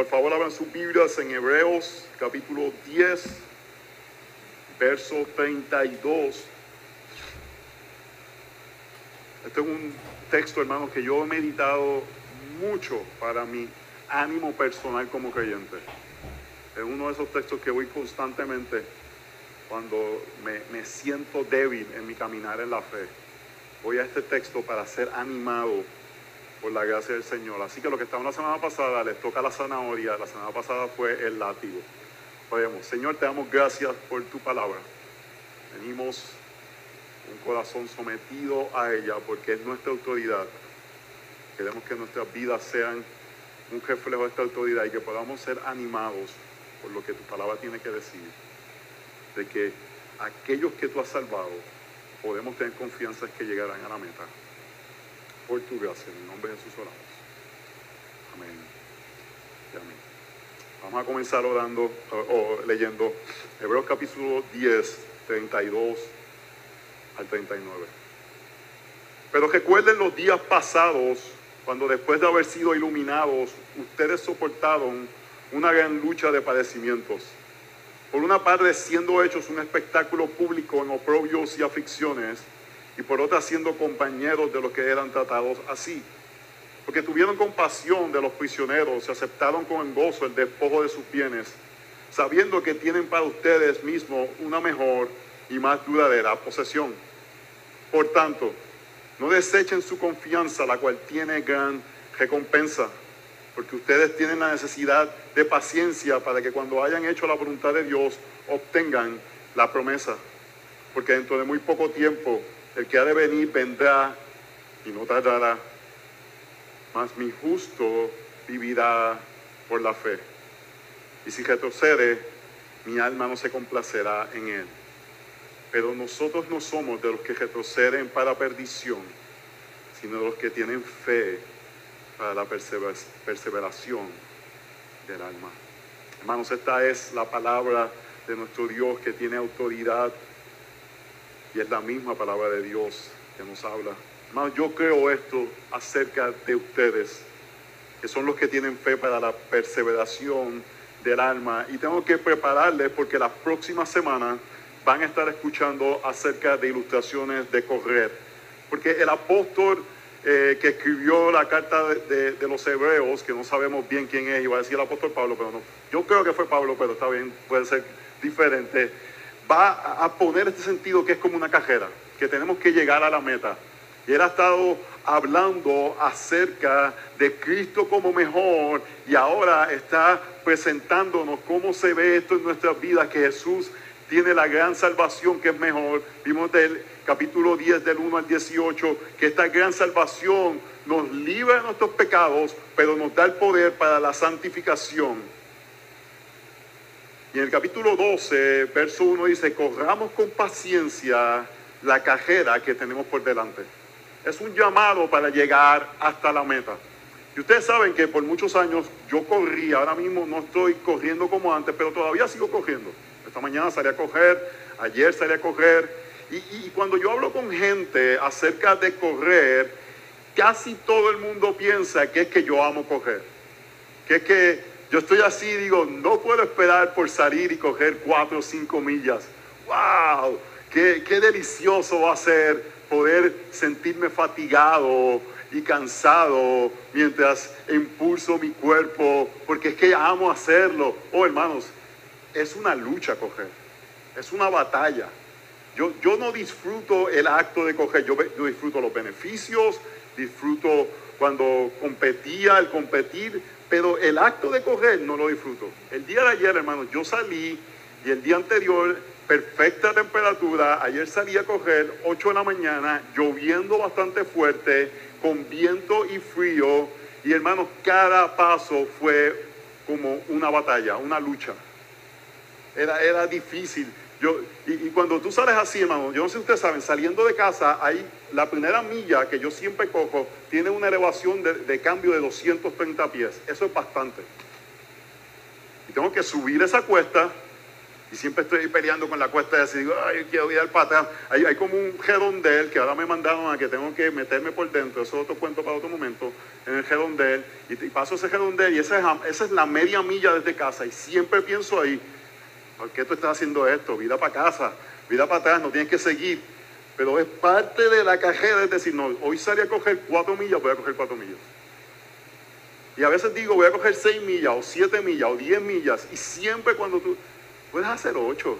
Por favor, abran sus Biblias en Hebreos capítulo 10, verso 32. Este es un texto, hermanos, que yo he meditado mucho para mi ánimo personal como creyente. Es uno de esos textos que voy constantemente cuando me, me siento débil en mi caminar en la fe. Voy a este texto para ser animado por la gracia del Señor. Así que lo que estaba la semana pasada les toca la zanahoria, la semana pasada fue el látigo. Oremos, Señor, te damos gracias por tu palabra. Venimos un corazón sometido a ella porque es nuestra autoridad. Queremos que nuestras vidas sean un reflejo de esta autoridad y que podamos ser animados por lo que tu palabra tiene que decir. De que aquellos que tú has salvado podemos tener confianza en que llegarán a la meta por tu gracia. En el nombre de Jesús oramos. Amén. Y amén. Vamos a comenzar orando o, leyendo Hebreos capítulo 10, 32 al 39. Pero recuerden los días pasados, cuando después de haber sido iluminados, ustedes soportaron una gran lucha de padecimientos. Por una parte, siendo hechos un espectáculo público en oprobios y aflicciones, y por otra siendo compañeros de los que eran tratados así. Porque tuvieron compasión de los prisioneros y aceptaron con gozo el despojo de sus bienes, sabiendo que tienen para ustedes mismos una mejor y más duradera posesión. Por tanto, no desechen su confianza, la cual tiene gran recompensa, porque ustedes tienen la necesidad de paciencia para que cuando hayan hecho la voluntad de Dios obtengan la promesa. Porque dentro de muy poco tiempo el que ha de venir vendrá y no tardará, mas mi justo vivirá por la fe. Y si retrocede, mi alma no se complacerá en él. Pero nosotros no somos de los que retroceden para perdición, sino de los que tienen fe para la perseveración del alma. Hermanos, esta es la palabra de nuestro Dios que tiene autoridad y es la misma palabra de Dios que nos habla. Más yo creo esto acerca de ustedes, que son los que tienen fe para la perseveración del alma. Y tengo que prepararles porque las próximas semanas van a estar escuchando acerca de ilustraciones de correr. Porque el apóstol eh, que escribió la carta de, de, los hebreos, que no sabemos bien quién es, iba a decir el apóstol Pablo, pero no. Yo creo que fue Pablo, pero está bien, puede ser diferente va a poner este sentido que es como una cajera, que tenemos que llegar a la meta. Y él ha estado hablando acerca de Cristo como mejor y ahora está presentándonos cómo se ve esto en nuestras vidas, que Jesús tiene la gran salvación que es mejor. Vimos del capítulo 10 del 1 al 18 que esta gran salvación nos libra de nuestros pecados, pero nos da el poder para la santificación y en el capítulo 12, verso 1 dice, corramos con paciencia la cajera que tenemos por delante. Es un llamado para llegar hasta la meta. Y ustedes saben que por muchos años yo corrí, ahora mismo no estoy corriendo como antes, pero todavía sigo corriendo. Esta mañana salí a correr, ayer salí a correr. Y, y cuando yo hablo con gente acerca de correr, casi todo el mundo piensa que es que yo amo correr. Que es que yo estoy así, digo, no puedo esperar por salir y coger cuatro o cinco millas. ¡Wow! Qué, qué delicioso va a ser poder sentirme fatigado y cansado mientras impulso mi cuerpo, porque es que amo hacerlo. Oh, hermanos, es una lucha coger, es una batalla. Yo, yo no disfruto el acto de coger, yo, yo disfruto los beneficios, disfruto cuando competía, el competir, pero el acto de correr no lo disfruto. El día de ayer, hermano, yo salí y el día anterior, perfecta temperatura, ayer salí a correr 8 de la mañana, lloviendo bastante fuerte, con viento y frío, y hermanos, cada paso fue como una batalla, una lucha. Era, era difícil. Y, cuando tú sales así, hermano, yo no sé si ustedes saben, saliendo de casa, hay la primera milla que yo siempre cojo, tiene una elevación de, cambio de 230 pies. Eso es bastante. Y tengo que subir esa cuesta, Y siempre estoy peleando con la cuesta de así, digo, ay, quiero ir al patrón. Hay, hay como un redondel que ahora me mandaron a que tengo que meterme por dentro, eso es otro cuento para otro momento, en el redondel. Y, y paso ese redondel y esa es, esa es la media milla desde casa. Y siempre pienso ahí, ¿por qué tú estás haciendo esto? Vida para casa, vida para atrás, no tienes que seguir. Pero es parte de la carrera, es decir, no, hoy salí a coger cuatro millas, voy a coger cuatro millas. Y a veces digo, voy a coger seis millas, o siete millas, o diez millas. Y siempre cuando tú, puedes hacer ocho,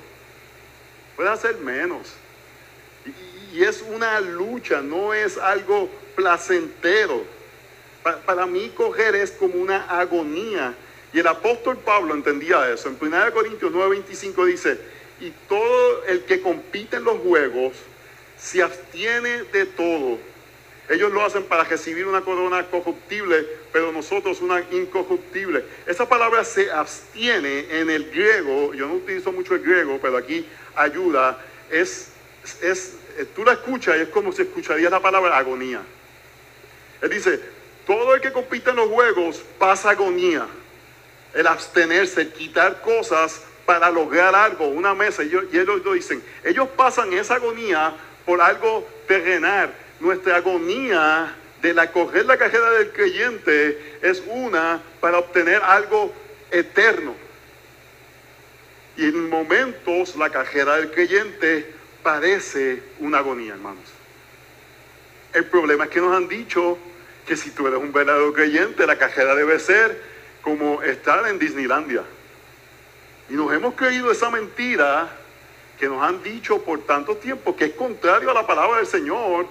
puedes hacer menos. Y, es una lucha, no es algo placentero. Pa- para mí coger es como una agonía. Y el apóstol Pablo entendía eso. En 1 Corintios 9:25 dice, y todo el que compite en los juegos se abstiene de todo. Ellos lo hacen para recibir una corona corruptible, pero nosotros una incorruptible. Esa palabra se abstiene en el griego, yo no utilizo mucho el griego, pero aquí ayuda, es, es, tú la escuchas y es como si escucharías la palabra agonía. Él dice, todo el que compite en los juegos pasa agonía. El abstenerse, quitar cosas para lograr algo, una mesa. Y ellos, y ellos lo dicen, ellos pasan esa agonía por algo terrenal. Nuestra agonía de la correr la carrera del creyente es una para obtener algo eterno. Y en momentos la carrera del creyente parece una agonía, hermanos. El problema es que nos han dicho que si tú eres un verdadero creyente, la carrera debe ser como estar en Disneylandia. Y nos hemos creído esa mentira que nos han dicho por tanto tiempo, que es contrario a la palabra del Señor,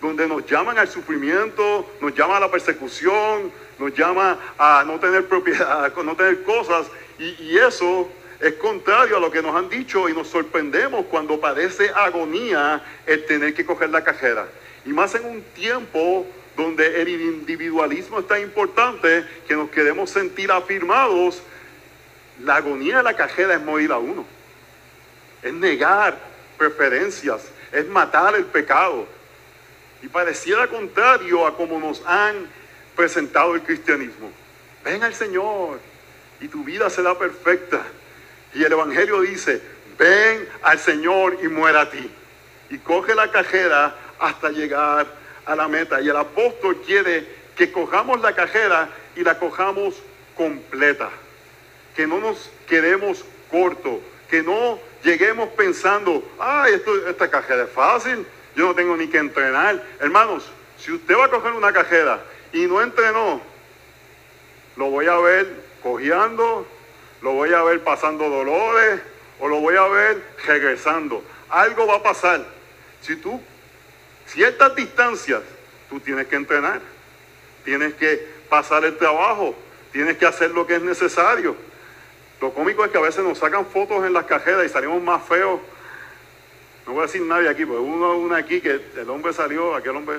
donde nos llaman al sufrimiento, nos llama a la persecución, nos llama a no tener propiedad, a no tener cosas, y, y eso es contrario a lo que nos han dicho y nos sorprendemos cuando parece agonía el tener que coger la cajera. Y más en un tiempo donde el individualismo es tan importante que nos queremos sentir afirmados, la agonía de la cajera es morir a uno, es negar preferencias, es matar el pecado. Y pareciera contrario a como nos han presentado el cristianismo. Ven al Señor y tu vida será perfecta. Y el Evangelio dice, ven al Señor y muera a ti. Y coge la cajera hasta llegar a la meta. Y el apóstol quiere que cojamos la cajera y la cojamos completa. Que no nos quedemos cortos. Que no lleguemos pensando, ay, esto, esta cajera es fácil. Yo no tengo ni que entrenar. Hermanos, si usted va a coger una cajera y no entrenó, lo voy a ver cojeando, lo voy a ver pasando dolores o lo voy a ver regresando. Algo va a pasar. Si tú, ciertas distancias, tú tienes que entrenar, tienes que pasar el trabajo, tienes que hacer lo que es necesario. Lo cómico es que a veces nos sacan fotos en las cajeras y salimos más feos. No voy a decir nadie aquí, pero uno una aquí que el hombre salió, aquel hombre.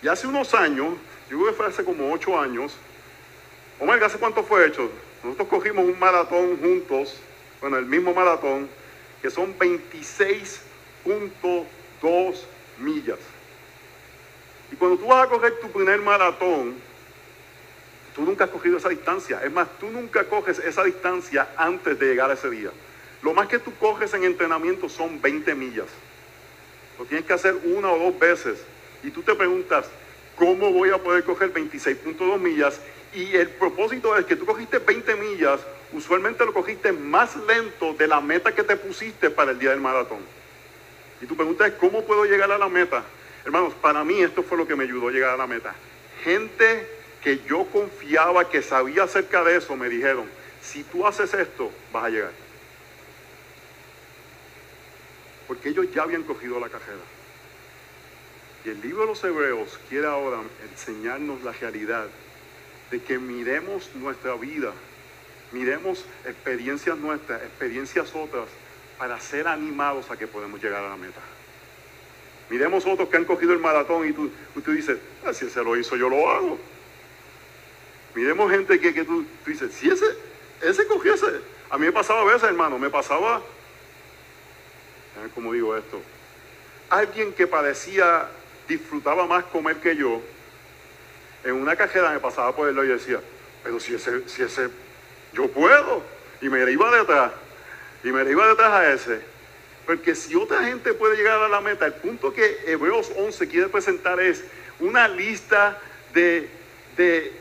Y hace unos años, yo creo que fue hace como ocho años, Omar, ¿hace cuánto fue hecho? Nosotros cogimos un maratón juntos, bueno, el mismo maratón, que son 26.2 millas. Y cuando tú vas a coger tu primer maratón, tú nunca has cogido esa distancia. Es más, tú nunca coges esa distancia antes de llegar a ese día. Lo más que tú coges en entrenamiento son 20 millas. Lo tienes que hacer una o dos veces. Y tú te preguntas, ¿cómo voy a poder coger 26.2 millas? Y el propósito es que tú cogiste 20 millas, usualmente lo cogiste más lento de la meta que te pusiste para el día del maratón. Y tu pregunta es, ¿cómo puedo llegar a la meta? Hermanos, para mí esto fue lo que me ayudó a llegar a la meta. Gente que yo confiaba que sabía acerca de eso me dijeron, si tú haces esto, vas a llegar. Porque ellos ya habían cogido la cajera. Y el libro de los Hebreos quiere ahora enseñarnos la realidad de que miremos nuestra vida, miremos experiencias nuestras, experiencias otras, para ser animados a que podemos llegar a la meta. Miremos otros que han cogido el maratón y tú, tú dices, ah, si ese lo hizo, yo lo hago. Miremos gente que, que tú, tú, dices, si ese, ese cogió ese. A mí me pasaba a veces, hermano, me pasaba, ¿cómo digo esto? Alguien que parecía, disfrutaba más comer que yo, en una cajera me pasaba por el y decía, pero si ese, si ese yo puedo. Y me iba detrás. Y me iba detrás a ese. Porque si otra gente puede llegar a la meta, el punto que Hebreos 11 quiere presentar es una lista de, de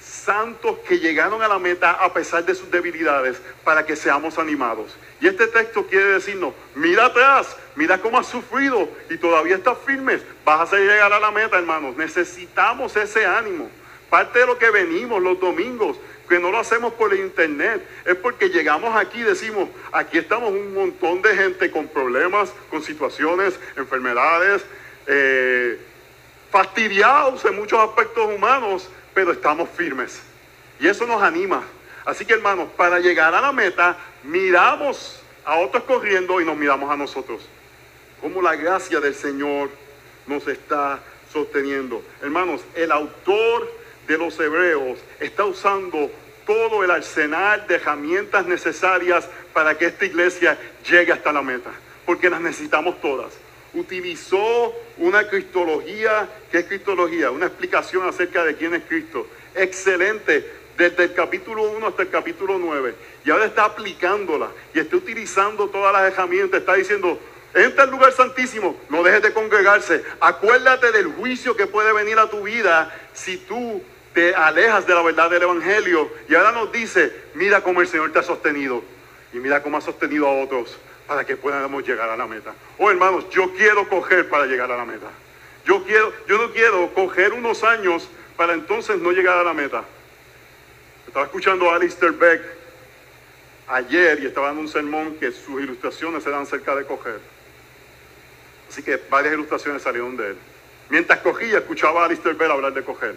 santos que llegaron a la meta a pesar de sus debilidades para que seamos animados. Y este texto quiere decirnos, mira atrás, mira cómo has sufrido y todavía estás firme, vas a llegar a la meta, hermanos. Necesitamos ese ánimo. Parte de lo que venimos los domingos, que no lo hacemos por el internet, es porque llegamos aquí y decimos, aquí estamos un montón de gente con problemas, con situaciones, enfermedades, eh, fastidiados en muchos aspectos humanos, pero estamos firmes. Y eso nos anima. Así que hermanos, para llegar a la meta, miramos a otros corriendo y nos miramos a nosotros. Como la gracia del Señor nos está sosteniendo. Hermanos, el autor de los hebreos está usando todo el arsenal de herramientas necesarias para que esta iglesia llegue hasta la meta, porque las necesitamos todas. Utilizó una cristología, ¿qué es cristología? Una explicación acerca de quién es Cristo. Excelente, desde el capítulo 1 hasta el capítulo 9. Y ahora está aplicándola y está utilizando todas las herramientas. Está diciendo, entra al lugar santísimo, no dejes de congregarse. Acuérdate del juicio que puede venir a tu vida si tú te alejas de la verdad del Evangelio. Y ahora nos dice, mira cómo el Señor te ha sostenido. Y mira cómo ha sostenido a otros para que podamos llegar a la meta. Oh hermanos, yo quiero coger para llegar a la meta. Yo, quiero, yo no quiero coger unos años para entonces no llegar a la meta. Estaba escuchando a Alistair Beck ayer y estaba dando un sermón que sus ilustraciones eran cerca de coger. Así que varias ilustraciones salieron de él. Mientras cogía, escuchaba a Alistair Beck hablar de coger.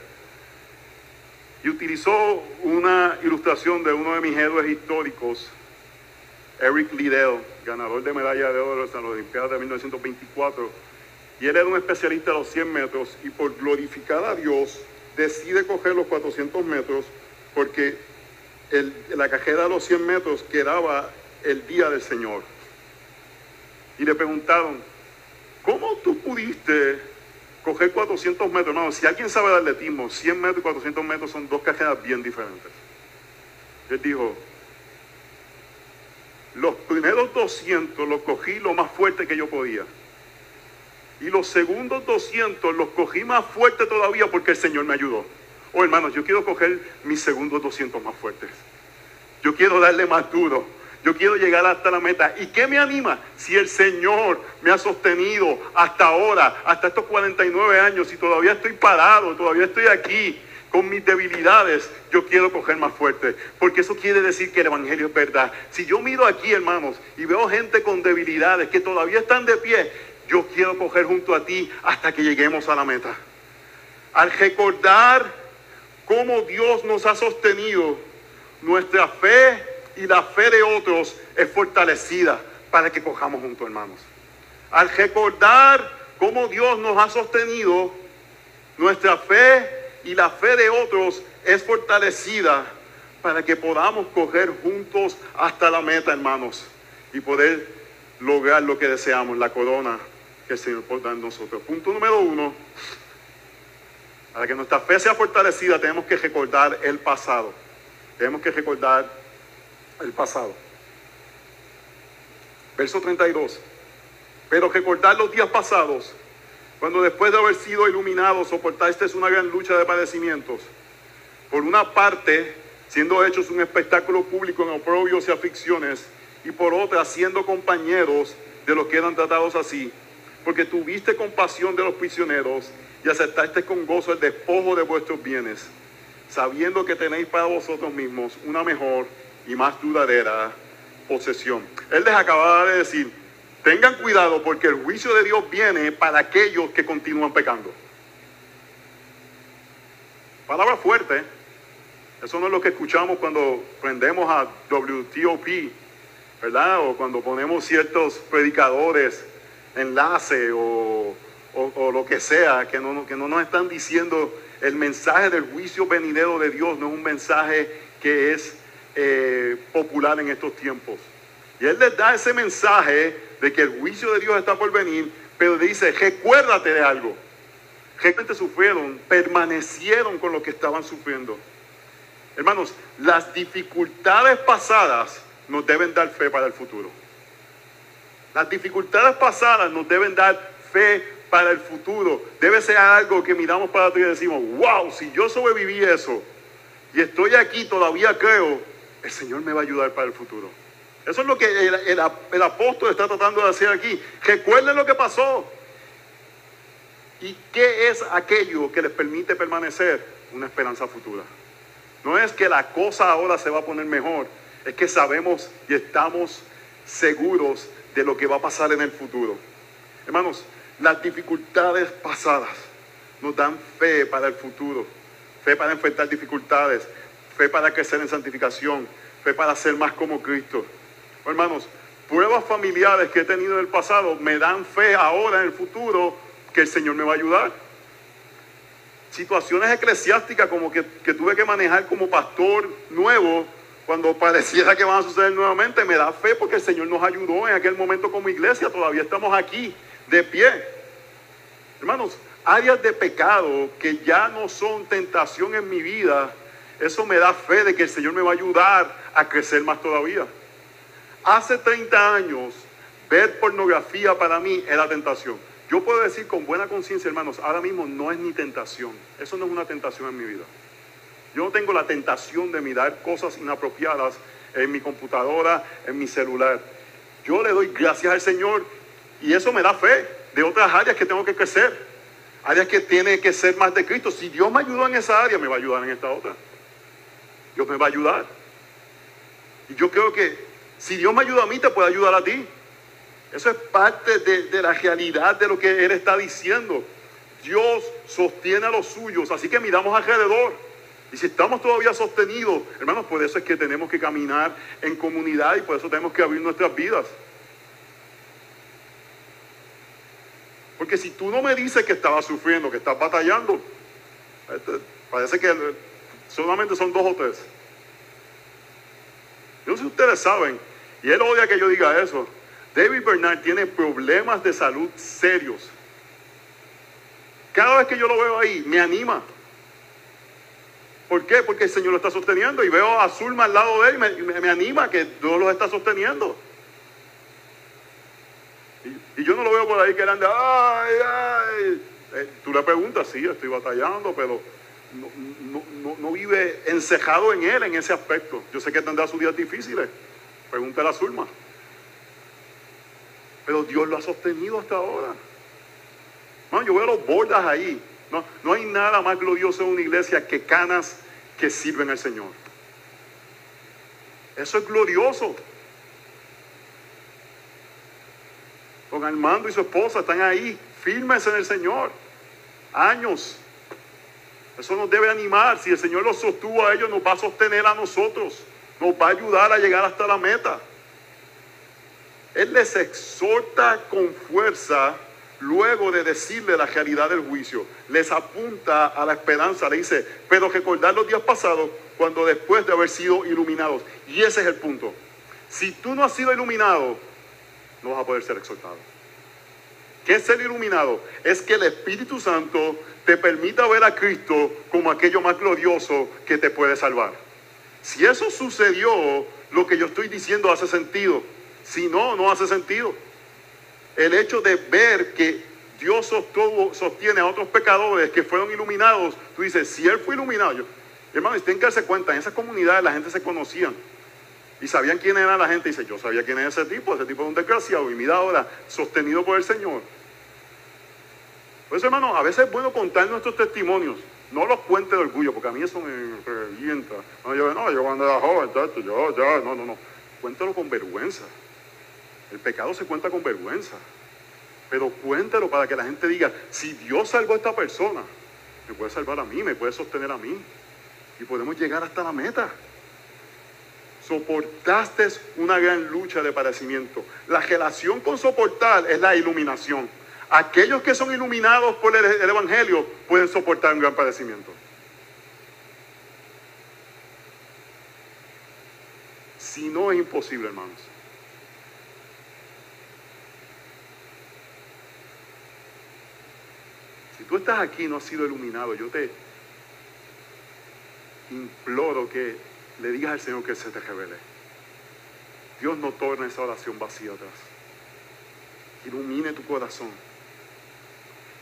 Y utilizó una ilustración de uno de mis héroes históricos, Eric Liddell, ganador de medalla de oro en las Olimpiadas de 1924. Y él era un especialista de los 100 metros y por glorificar a Dios decide coger los 400 metros porque la cajera de los 100 metros quedaba el día del Señor. Y le preguntaron, ¿cómo tú pudiste coger 400 metros? No, si alguien sabe de atletismo, 100 metros y 400 metros son dos cajeras bien diferentes. Él dijo, los primeros 200 los cogí lo más fuerte que yo podía. Y los segundos 200 los cogí más fuerte todavía porque el Señor me ayudó. Oh, hermanos, yo quiero coger mis segundos 200 más fuertes. Yo quiero darle más duro. Yo quiero llegar hasta la meta. ¿Y qué me anima? Si el Señor me ha sostenido hasta ahora, hasta estos 49 años, y todavía estoy parado, todavía estoy aquí con mis debilidades, yo quiero coger más fuerte. Porque eso quiere decir que el Evangelio es verdad. Si yo miro aquí, hermanos, y veo gente con debilidades que todavía están de pie, yo quiero coger junto a ti hasta que lleguemos a la meta. Al recordar cómo Dios nos ha sostenido, nuestra fe y la fe de otros es fortalecida para que cojamos juntos, hermanos. Al recordar cómo Dios nos ha sostenido, nuestra fe y la fe de otros es fortalecida para que podamos coger juntos hasta la meta, hermanos, y poder lograr lo que deseamos, la corona que el Señor pone en nosotros. Punto número uno, para que nuestra fe sea fortalecida tenemos que recordar el pasado. Tenemos que recordar el pasado. Verso 32. Pero recordar los días pasados, cuando después de haber sido iluminados soportasteis una gran lucha de padecimientos. Por una parte, siendo hechos un espectáculo público en oprobios y aflicciones, y por otra, siendo compañeros de los que eran tratados así, porque tuviste compasión de los prisioneros y aceptaste con gozo el despojo de vuestros bienes, sabiendo que tenéis para vosotros mismos una mejor y más duradera posesión. Él les acababa de decir, tengan cuidado porque el juicio de Dios viene para aquellos que continúan pecando. Palabra fuerte. Eso no es lo que escuchamos cuando prendemos a WTOP, ¿verdad? O cuando ponemos ciertos predicadores, enlace o o, lo que sea, que no, que no nos están diciendo el mensaje del juicio venidero de Dios, no es un mensaje que es eh, popular en estos tiempos. Y Él les da ese mensaje de que el juicio de Dios está por venir, pero dice, recuérdate de algo. Gente sufrieron, permanecieron con lo que estaban sufriendo. Hermanos, las dificultades pasadas nos deben dar fe para el futuro. Las dificultades pasadas nos deben dar fe para el futuro. Debe ser algo que miramos para atrás y decimos, wow, si yo sobreviví eso y estoy aquí, todavía creo, el Señor me va a ayudar para el futuro. Eso es lo que el, el apóstol está tratando de hacer aquí. Recuerden lo que pasó. ¿Y qué es aquello que les permite permanecer? Una esperanza futura. No es que la cosa ahora se va a poner mejor, es que sabemos y estamos seguros de lo que va a pasar en el futuro. Hermanos, las dificultades pasadas nos dan fe para el futuro, fe para enfrentar dificultades, fe para crecer en santificación, fe para ser más como Cristo. Hermanos, pruebas familiares que he tenido en el pasado me dan fe ahora en el futuro que el Señor me va a ayudar. Situaciones eclesiásticas como que, que tuve que manejar como pastor nuevo, cuando pareciera que van a suceder nuevamente, me da fe porque el Señor nos ayudó en aquel momento como iglesia, todavía estamos aquí de pie. Hermanos, áreas de pecado que ya no son tentación en mi vida, eso me da fe de que el Señor me va a ayudar a crecer más todavía. Hace 30 años, ver pornografía para mí era tentación. Yo puedo decir con buena conciencia, hermanos, ahora mismo no es ni tentación. Eso no es una tentación en mi vida. Yo no tengo la tentación de mirar cosas inapropiadas en mi computadora, en mi celular. Yo le doy gracias al Señor y eso me da fe de otras áreas que tengo que crecer, áreas que tiene que ser más de Cristo. Si Dios me ayudó en esa área, me va a ayudar en esta otra. Dios me va a ayudar. Y yo creo que si Dios me ayuda a mí, te puede ayudar a ti. Eso es parte de, de la realidad de lo que Él está diciendo. Dios sostiene a los suyos, así que miramos alrededor. Y si estamos todavía sostenidos, hermanos, por eso es que tenemos que caminar en comunidad y por eso tenemos que abrir nuestras vidas. Porque si tú no me dices que estabas sufriendo, que estás batallando, parece que solamente son dos o tres. Yo no sé si ustedes saben, y él odia que yo diga eso, David Bernard tiene problemas de salud serios. Cada vez que yo lo veo ahí, me anima. ¿Por qué? Porque el Señor lo está sosteniendo y veo a Zulma al lado de él y me, me anima que Dios lo está sosteniendo. Y yo no lo veo por ahí que él anda, ay, ay. Eh, tú le preguntas, sí, estoy batallando, pero no, vive encejado en él en ese aspecto. Yo sé que tendrá sus días difíciles. Pregúntale a Zulma. Pero Dios lo ha sostenido hasta ahora. No, yo veo los bordas ahí. No, no hay nada más glorioso en una iglesia que canas que sirven al Señor. Eso es glorioso. Don Armando y su esposa están ahí, firmes en el Señor. Años. Eso nos debe animar. Si el Señor los sostuvo a ellos, nos va a sostener a nosotros. Nos va a ayudar a llegar hasta la meta. Él les exhorta con fuerza luego de decirle la realidad del juicio. Les apunta a la esperanza. Le dice, pero recordar los días pasados cuando después de haber sido iluminados. Y ese es el punto. Si tú no has sido iluminado, no vas a poder ser exhortado. ¿Qué es ser iluminado? Es que el Espíritu Santo te permita ver a Cristo como aquello más glorioso que te puede salvar. Si eso sucedió, lo que yo estoy diciendo hace sentido. Si no, no hace sentido. El hecho de ver que Dios sostiene a otros pecadores que fueron iluminados, tú dices, si Él fue iluminado, yo, hermano, tienen que darse cuenta, en esas comunidades la gente se conocía. Y sabían quién era la gente. Y dice, yo sabía quién es ese tipo. Ese tipo es un desgraciado. Y mira ahora, sostenido por el Señor. Por eso, hermano, a veces es bueno contar nuestros testimonios. No los cuentes de orgullo, porque a mí eso me revienta. No, yo, no, yo cuando era joven, yo, ya, no, no, no. Cuéntalo con vergüenza. El pecado se cuenta con vergüenza. Pero cuéntalo para que la gente diga, si Dios salvó a esta persona, me puede salvar a mí, me puede sostener a mí. Y podemos llegar hasta la meta soportaste una gran lucha de padecimiento. La relación con soportar es la iluminación. Aquellos que son iluminados por el, Evangelio pueden soportar un gran padecimiento. Si no es imposible, hermanos. Si tú estás aquí y no has sido iluminado, yo te, imploro que le digas al Señor que se te revele. Dios no torna esa oración vacía atrás. Ilumine tu corazón.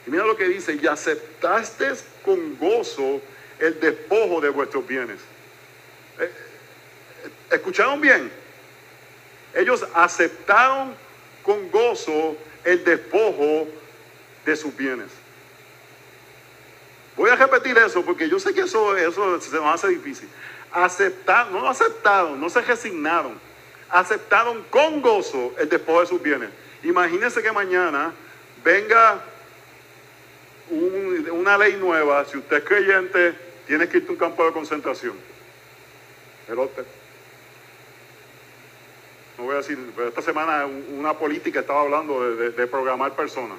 Y mira lo que dice, y aceptaste con gozo el despojo de vuestros bienes. Eh, ¿Escucharon bien? Ellos aceptaron con gozo el despojo de sus bienes. Voy a repetir eso porque yo sé que eso, eso se me hace difícil. Aceptaron, no aceptaron, no se resignaron. Aceptaron con gozo el despojo de sus bienes. Imagínense que mañana venga una ley nueva. Si usted es creyente, tiene que irte a un campo de concentración. Pero no voy a decir, pero esta semana una política estaba hablando de programar personas.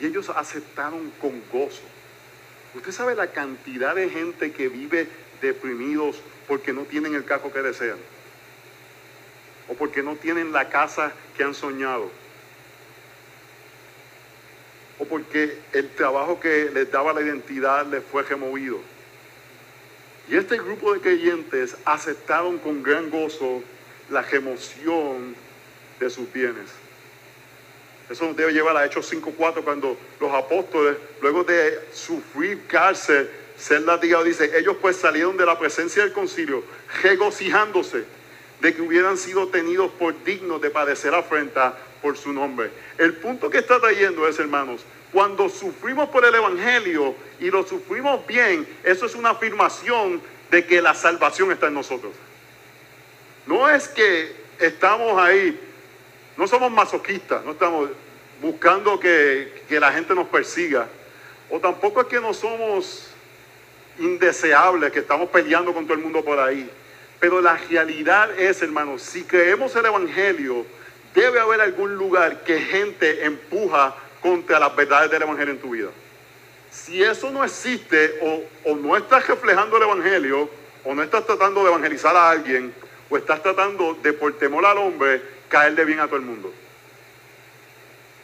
Y ellos aceptaron con gozo. Usted sabe la cantidad de gente que vive deprimidos porque no tienen el carro que desean. O porque no tienen la casa que han soñado. O porque el trabajo que les daba la identidad les fue removido. Y este grupo de creyentes aceptaron con gran gozo la remoción de sus bienes. Eso nos debe llevar a Hechos 5.4 cuando los apóstoles, luego de sufrir cárcel, ser latigados, dice, ellos pues salieron de la presencia del concilio regocijándose de que hubieran sido tenidos por dignos de padecer afrenta por su nombre. El punto que está trayendo es, hermanos, cuando sufrimos por el Evangelio y lo sufrimos bien, eso es una afirmación de que la salvación está en nosotros. No es que estamos ahí no somos masoquistas, no estamos buscando que, la gente nos persiga. O tampoco es que no somos indeseables, que estamos peleando con todo el mundo por ahí. Pero la realidad es, hermanos, si creemos el Evangelio, debe haber algún lugar que gente empuja contra las verdades del Evangelio en tu vida. Si eso no existe o, no estás reflejando el Evangelio, o no estás tratando de evangelizar a alguien, o estás tratando de por temor al hombre caerle bien a todo el mundo.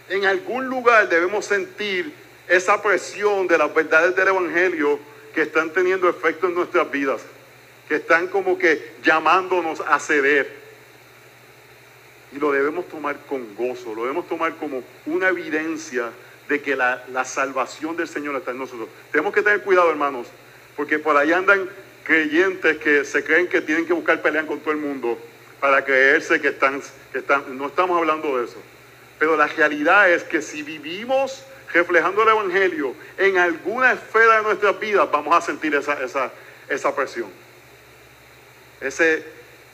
En algún lugar debemos sentir esa presión de las verdades del Evangelio que están teniendo efecto en nuestras vidas, que están como que llamándonos a ceder. Y lo debemos tomar con gozo, lo debemos tomar como una evidencia de que la, la salvación del Señor está en nosotros. Tenemos que tener cuidado, hermanos, porque por ahí andan creyentes que se creen que tienen que buscar pelear con todo el mundo para creerse que están, que están, no estamos hablando de eso. Pero la realidad es que si vivimos reflejando el Evangelio en alguna esfera de nuestras vidas, vamos a sentir esa, esa, esa presión, ese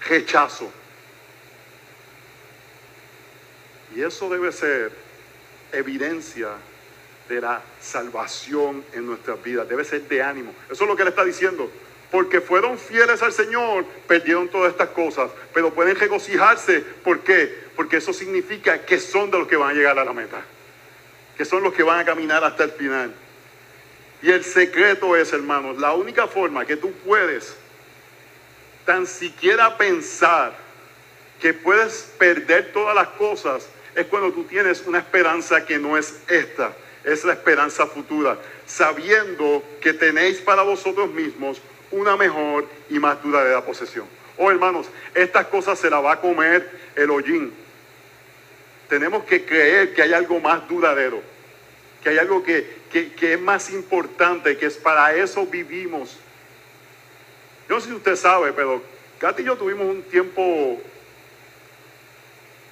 rechazo. Y eso debe ser evidencia de la salvación en nuestras vidas, debe ser de ánimo. Eso es lo que él está diciendo porque fueron fieles al Señor, perdieron todas estas cosas, pero pueden regocijarse. ¿Por qué? Porque eso significa que son de los que van a llegar a la meta, que son los que van a caminar hasta el final. Y el secreto es, hermanos, la única forma que tú puedes tan siquiera pensar que puedes perder todas las cosas es cuando tú tienes una esperanza que no es esta, es la esperanza futura, sabiendo que tenéis para vosotros mismos una mejor y más duradera posesión. Oh hermanos, estas cosas se las va a comer el hollín. Tenemos que creer que hay algo más duradero, que hay algo que, es más importante, que es para eso vivimos. Yo no sé si usted sabe, pero Katy y yo tuvimos un tiempo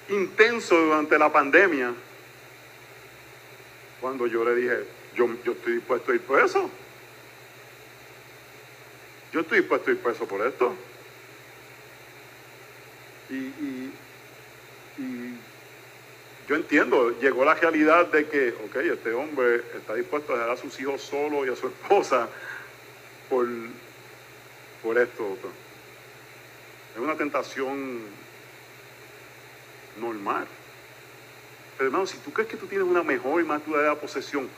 intenso durante la pandemia, cuando yo le dije, yo, yo estoy dispuesto a ir por eso. Yo estoy dispuesto a ir preso por esto. Y, yo entiendo, llegó la realidad de que, ok, este hombre está dispuesto a dejar a sus hijos solos y a su esposa por, por esto. Es una tentación normal. Pero hermano, si tú crees que tú tienes una mejor y más duradera posesión,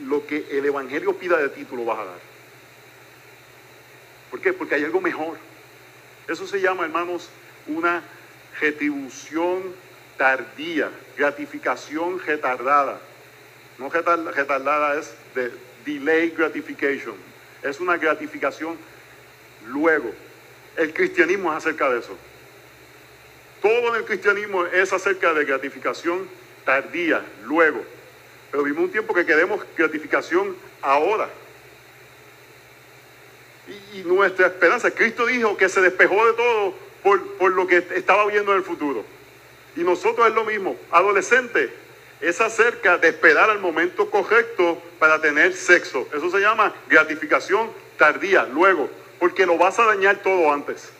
lo que el Evangelio pida de ti, tú lo vas a dar. ¿Por qué? Porque hay algo mejor. Eso se llama, hermanos, una retribución tardía, gratificación retardada. No retardada es de delay gratification. Es una gratificación luego. El cristianismo es acerca de eso. Todo en el cristianismo es acerca de gratificación tardía, luego. Pero vivimos un tiempo que queremos gratificación ahora. Y, nuestra esperanza, Cristo dijo que se despejó de todo por, por lo que estaba viendo en el futuro. Y nosotros es lo mismo. Adolescente, es acerca de esperar al momento correcto para tener sexo. Eso se llama gratificación tardía, luego, porque lo vas a dañar todo antes.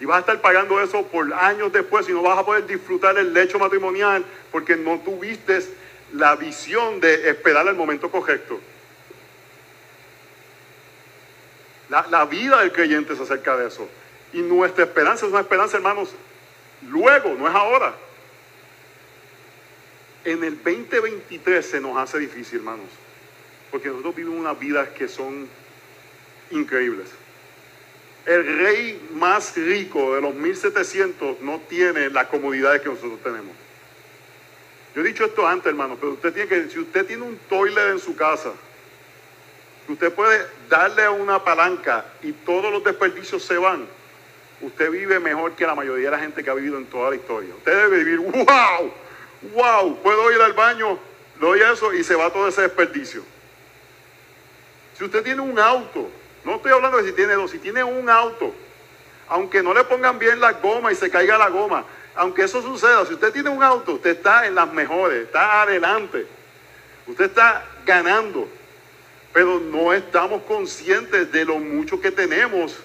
Y vas a estar pagando eso por años después y no vas a poder disfrutar el lecho matrimonial porque no tuviste la visión de esperar el momento correcto. La, la, vida del creyente es acerca de eso. Y nuestra esperanza es una esperanza, hermanos, luego, no es ahora. En el 2023 se nos hace difícil, hermanos, porque nosotros vivimos unas vidas que son increíbles. El rey más rico de los 1700 no tiene las comodidades que nosotros tenemos. Yo he dicho esto antes, hermano, pero usted tiene que, si usted tiene un toilet en su casa, usted puede darle una palanca y todos los desperdicios se van, usted vive mejor que la mayoría de la gente que ha vivido en toda la historia. Usted debe vivir, wow, wow, puedo ir al baño, doy eso y se va todo ese desperdicio. Si usted tiene un auto, no estoy hablando de si tiene dos, si tiene un auto, aunque no le pongan bien la goma y se caiga la goma, aunque eso suceda, si usted tiene un auto, usted está en las mejores, está adelante, usted está ganando, pero no estamos conscientes de lo mucho que tenemos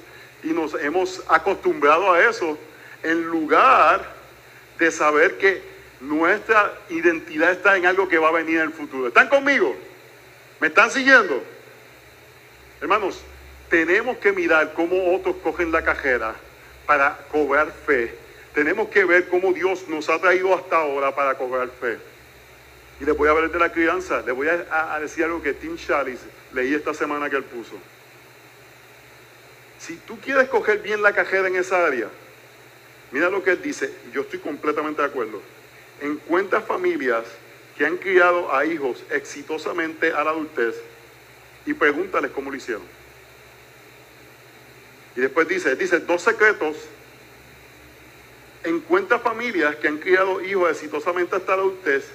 y nos hemos acostumbrado a eso en lugar de saber que nuestra identidad está en algo que va a venir en el futuro. ¿Están conmigo? ¿Me están siguiendo? Hermanos, tenemos que mirar cómo otros cogen la cajera para cobrar fe. Tenemos que ver cómo Dios nos ha traído hasta ahora para cobrar fe. Y les voy a hablar de la crianza. Les voy a, decir algo que Tim Charles leí esta semana que él puso. Si tú quieres coger bien la cajera en esa área, mira lo que él dice. Yo estoy completamente de acuerdo. Encuentra familias que han criado a hijos exitosamente a la adultez y pregúntales cómo lo hicieron. Y después dice, dice dos secretos. Encuentra familias que han criado hijos exitosamente hasta la adultez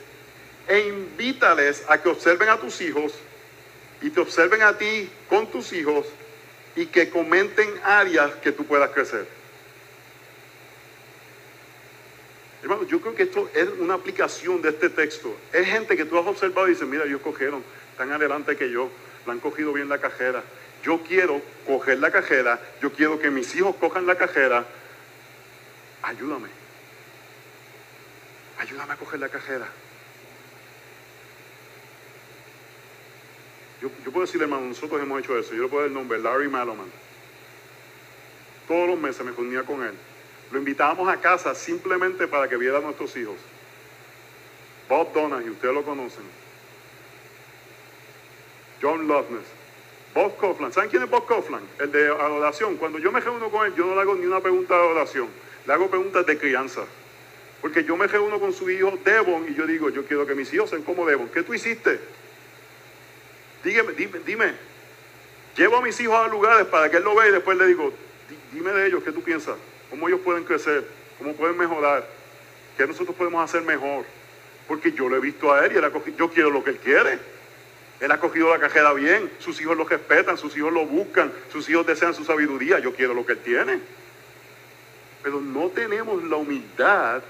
e invítales a que observen a tus hijos y te observen a ti con tus hijos y que comenten áreas que tú puedas crecer. Hermano, yo creo que esto es una aplicación de este texto. Es gente que tú has observado y dices, mira, ellos cogieron, tan adelante que yo, la han cogido bien la cajera, yo quiero coger la cajera, yo quiero que mis hijos cojan la cajera, ayúdame. Ayúdame a coger la cajera. Yo, puedo decirle, hermano, nosotros hemos hecho eso. Yo le puedo dar el nombre, Larry Maloman. Todos los meses me reunía con él. Lo invitábamos a casa simplemente para que viera a nuestros hijos. Bob Donahue, ustedes lo conocen. John Loveness. Bob Coughlin. ¿Saben quién es Bob Coughlin? El de adoración. Cuando yo me reúno con él, yo no le hago ni una pregunta de adoración. Le hago preguntas de crianza. Porque yo me reúno con su hijo Devon y yo digo, yo quiero que mis hijos sean como Devon. ¿Qué tú hiciste? Dígame, dime, dime. Llevo a mis hijos a lugares para que él lo vea y después le digo, dime de ellos, ¿qué tú piensas? ¿Cómo ellos pueden crecer? ¿Cómo pueden mejorar? ¿Qué nosotros podemos hacer mejor? Porque yo lo he visto a él y yo quiero lo que él quiere. Él ha cogido la cajera bien, sus hijos lo respetan, sus hijos lo buscan, sus hijos desean su sabiduría, yo quiero lo que él tiene. Pero no tenemos la humildad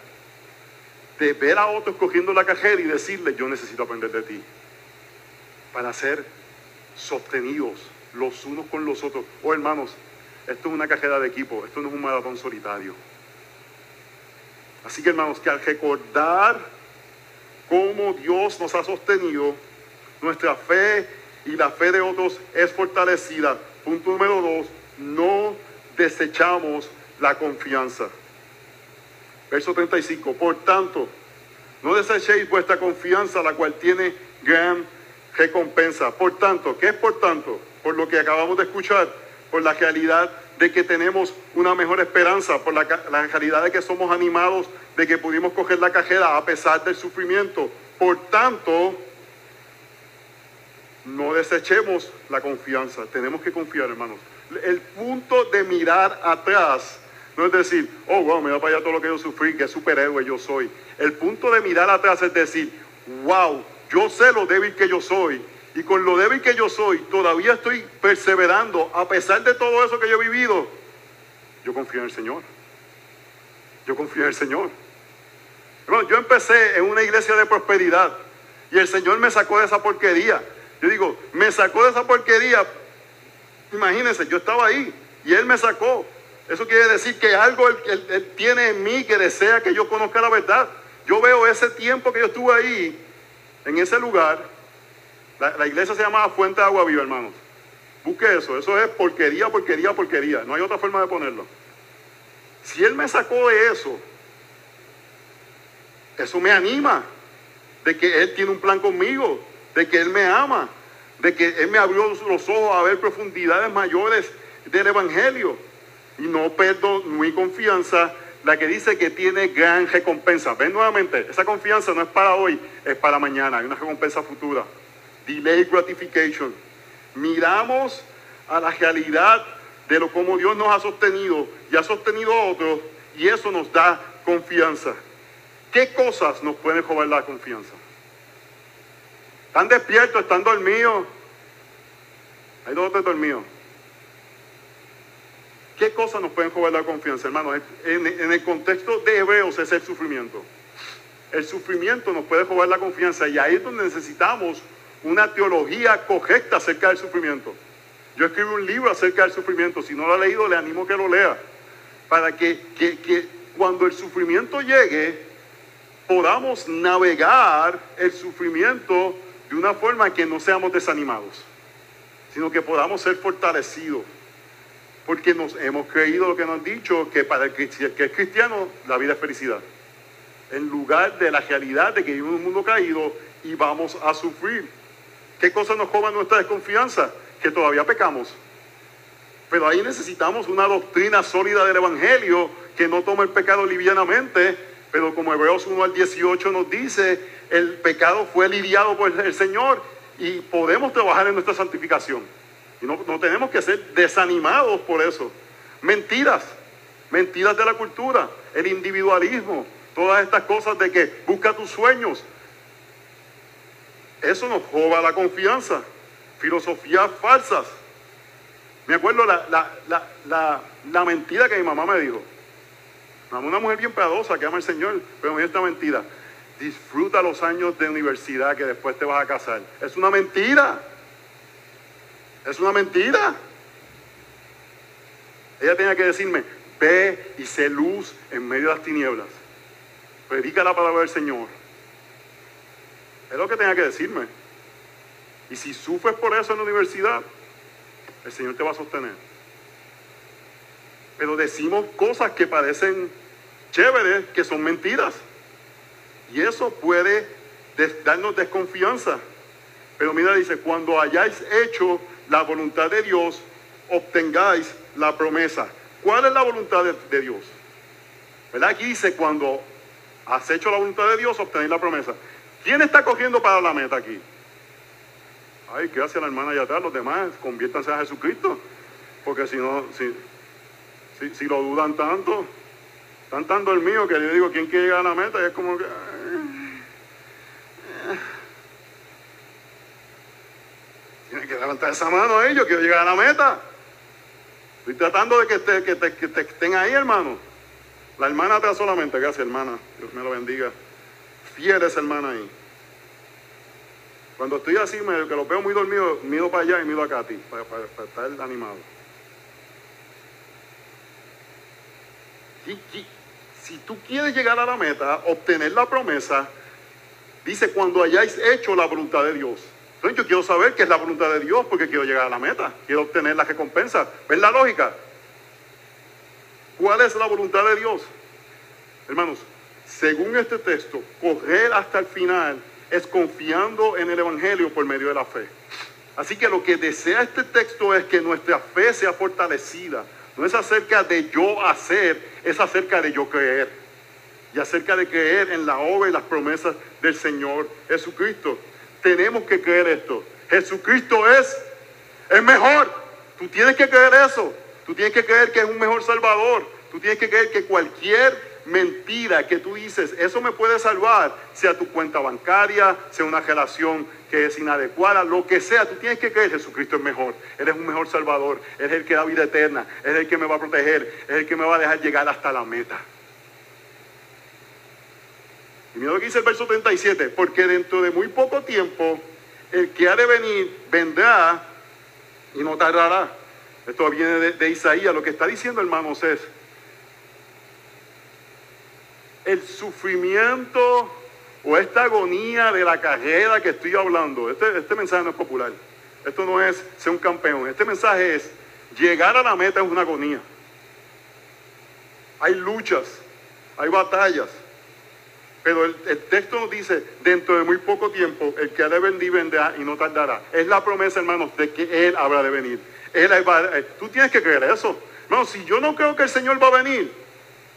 de ver a otros cogiendo la cajera y decirle, yo necesito aprender de ti, para ser sostenidos los unos con los otros. Oh hermanos, esto es una cajera de equipo, esto no es un maratón solitario. Así que hermanos, que al recordar cómo Dios nos ha sostenido, nuestra fe y la fe de otros es fortalecida. Punto número dos, no desechamos la confianza. Verso 35, por tanto, no desechéis vuestra confianza, la cual tiene gran recompensa. Por tanto, ¿qué es por tanto? Por lo que acabamos de escuchar, por la realidad de que tenemos una mejor esperanza, por la, la realidad de que somos animados, de que pudimos coger la cajera a pesar del sufrimiento. Por tanto, no desechemos la confianza. Tenemos que confiar, hermanos. El punto de mirar atrás no es decir, oh, wow, mira para allá todo lo que yo sufrí, qué superhéroe yo soy. El punto de mirar atrás es decir, wow, yo sé lo débil que yo soy. Y con lo débil que yo soy, todavía estoy perseverando, a pesar de todo eso que yo he vivido. Yo confío en el Señor. Yo confío en el Señor. Bueno, yo empecé en una iglesia de prosperidad y el Señor me sacó de esa porquería. Yo digo, me sacó de esa porquería. Imagínense, yo estaba ahí y Él me sacó. Eso quiere decir que algo él, tiene en mí que desea que yo conozca la verdad. Yo veo ese tiempo que yo estuve ahí, en ese lugar. La, iglesia se llamaba Fuente de Agua Viva, hermanos. Busque eso. Eso es porquería, porquería, porquería. No hay otra forma de ponerlo. Si Él me sacó de eso, eso me anima de que Él tiene un plan conmigo, de que Él me ama, de que Él me abrió los ojos a ver profundidades mayores del Evangelio. Y no perdo mi confianza, la que dice que tiene gran recompensa. Ven nuevamente, esa confianza no es para hoy, es para mañana. Hay una recompensa futura. Delay gratification. Miramos a la realidad de lo como Dios nos ha sostenido y ha sostenido a otros y eso nos da confianza. ¿Qué cosas nos pueden robar la confianza? ¿Están despiertos? ¿Están dormidos? Hay dos o tres dormidos. ¿Qué cosas nos pueden jugar la confianza, hermanos? En, el contexto de Hebreos es el sufrimiento. El sufrimiento nos puede jugar la confianza y ahí es donde necesitamos una teología correcta acerca del sufrimiento. Yo escribo un libro acerca del sufrimiento. Si no lo ha leído, le animo a que lo lea. Para que, que cuando el sufrimiento llegue, podamos navegar el sufrimiento de una forma que no seamos desanimados, sino que podamos ser fortalecidos porque nos hemos creído lo que nos han dicho, que para el que es cristiano la vida es felicidad. En lugar de la realidad de que vivimos en un mundo caído y vamos a sufrir. ¿Qué cosa nos cobra nuestra desconfianza? Que todavía pecamos. Pero ahí necesitamos una doctrina sólida del Evangelio que no toma el pecado livianamente, pero como Hebreos 1 al 18 nos dice, el pecado fue lidiado por el Señor y podemos trabajar en nuestra santificación. Y no, tenemos que ser desanimados por eso. Mentiras, mentiras de la cultura, el individualismo, todas estas cosas de que busca tus sueños. Eso nos roba la confianza. Filosofías falsas. Me acuerdo la, la, mentira que mi mamá me dijo. Una mujer bien piadosa que ama al Señor, pero me dijo esta mentira. Disfruta los años de universidad que después te vas a casar. Es una mentira. Es una mentira. Ella tenía que decirme, ve y sé luz en medio de las tinieblas. Predica la palabra del Señor. Es lo que tenía que decirme. Y si sufres por eso en la universidad, el Señor te va a sostener. Pero decimos cosas que parecen chéveres, que son mentiras. Y eso puede darnos desconfianza. Pero mira, dice, cuando hayáis hecho la voluntad de Dios, obtengáis la promesa. ¿Cuál es la voluntad de, Dios? ¿Verdad? Aquí dice, cuando has hecho la voluntad de Dios, obtenéis la promesa. ¿Quién está cogiendo para la meta aquí? Ay, ¿qué hace la hermana allá atrás? Los demás, conviértanse a Jesucristo. Porque si no, si, si, lo dudan tanto, están tan dormidos que yo digo, ¿quién quiere llegar a la meta? Y es como que... Tienen que levantar esa mano a ellos, quiero llegar a la meta. Estoy tratando de que, te, que, te, estén ahí, hermano. La hermana atrás solamente, gracias hermana, Dios me lo bendiga. Fiel esa hermana ahí. Cuando estoy así, me, que lo veo muy dormido, miro para allá y miro acá a ti, para, para, estar animado. si tú quieres llegar a la meta, obtener la promesa, dice cuando hayáis hecho la voluntad de Dios. Entonces yo quiero saber qué es la voluntad de Dios porque quiero llegar a la meta, quiero obtener la recompensa. ¿Ven la lógica? ¿Cuál es la voluntad de Dios? Hermanos, según este texto, correr hasta el final es confiando en el Evangelio por medio de la fe. Así que lo que desea este texto es que nuestra fe sea fortalecida. No es acerca de yo hacer, es acerca de yo creer. Y acerca de creer en la obra y las promesas del Señor Jesucristo. Tenemos que creer esto. Jesucristo es, es mejor. Tú tienes que creer eso. Tú tienes que creer que es un mejor Salvador. Tú tienes que creer que cualquier mentira que tú dices, eso me puede salvar, sea tu cuenta bancaria, sea una relación que es inadecuada, lo que sea, tú tienes que creer, Jesucristo es mejor, Él es un mejor Salvador, Él es el que da vida eterna, Él es el que me va a proteger, es el que me va a dejar llegar hasta la meta. Y mira lo que dice el verso 37, porque dentro de muy poco tiempo el que ha de venir vendrá y no tardará. Esto viene de, Isaías, lo que está diciendo hermanos es, el sufrimiento o esta agonía de la carrera que estoy hablando, este, este mensaje no es popular. Esto no es ser un campeón. Este mensaje es llegar a la meta es una agonía. Hay luchas, hay batallas. Pero el, texto nos dice, dentro de muy poco tiempo, el que ha de venir vendrá y no tardará. Es la promesa, hermanos, de que Él habrá de venir. Él va, eh, tú tienes que creer eso. No, si yo no creo que el Señor va a venir,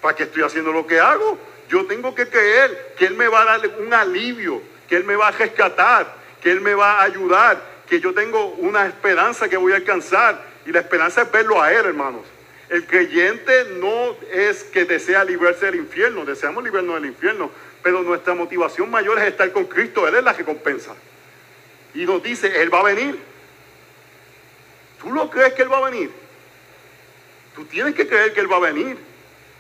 ¿para qué estoy haciendo lo que hago? Yo tengo que creer que Él me va a dar un alivio, que Él me va a rescatar, que Él me va a ayudar, que yo tengo una esperanza que voy a alcanzar. Y la esperanza es verlo a Él, hermanos. El creyente no es que desea librarse del infierno, deseamos librarnos del infierno, pero nuestra motivación mayor es estar con Cristo, Él es la recompensa. Y nos dice, Él va a venir. ¿Tú lo crees que Él va a venir? Tú tienes que creer que Él va a venir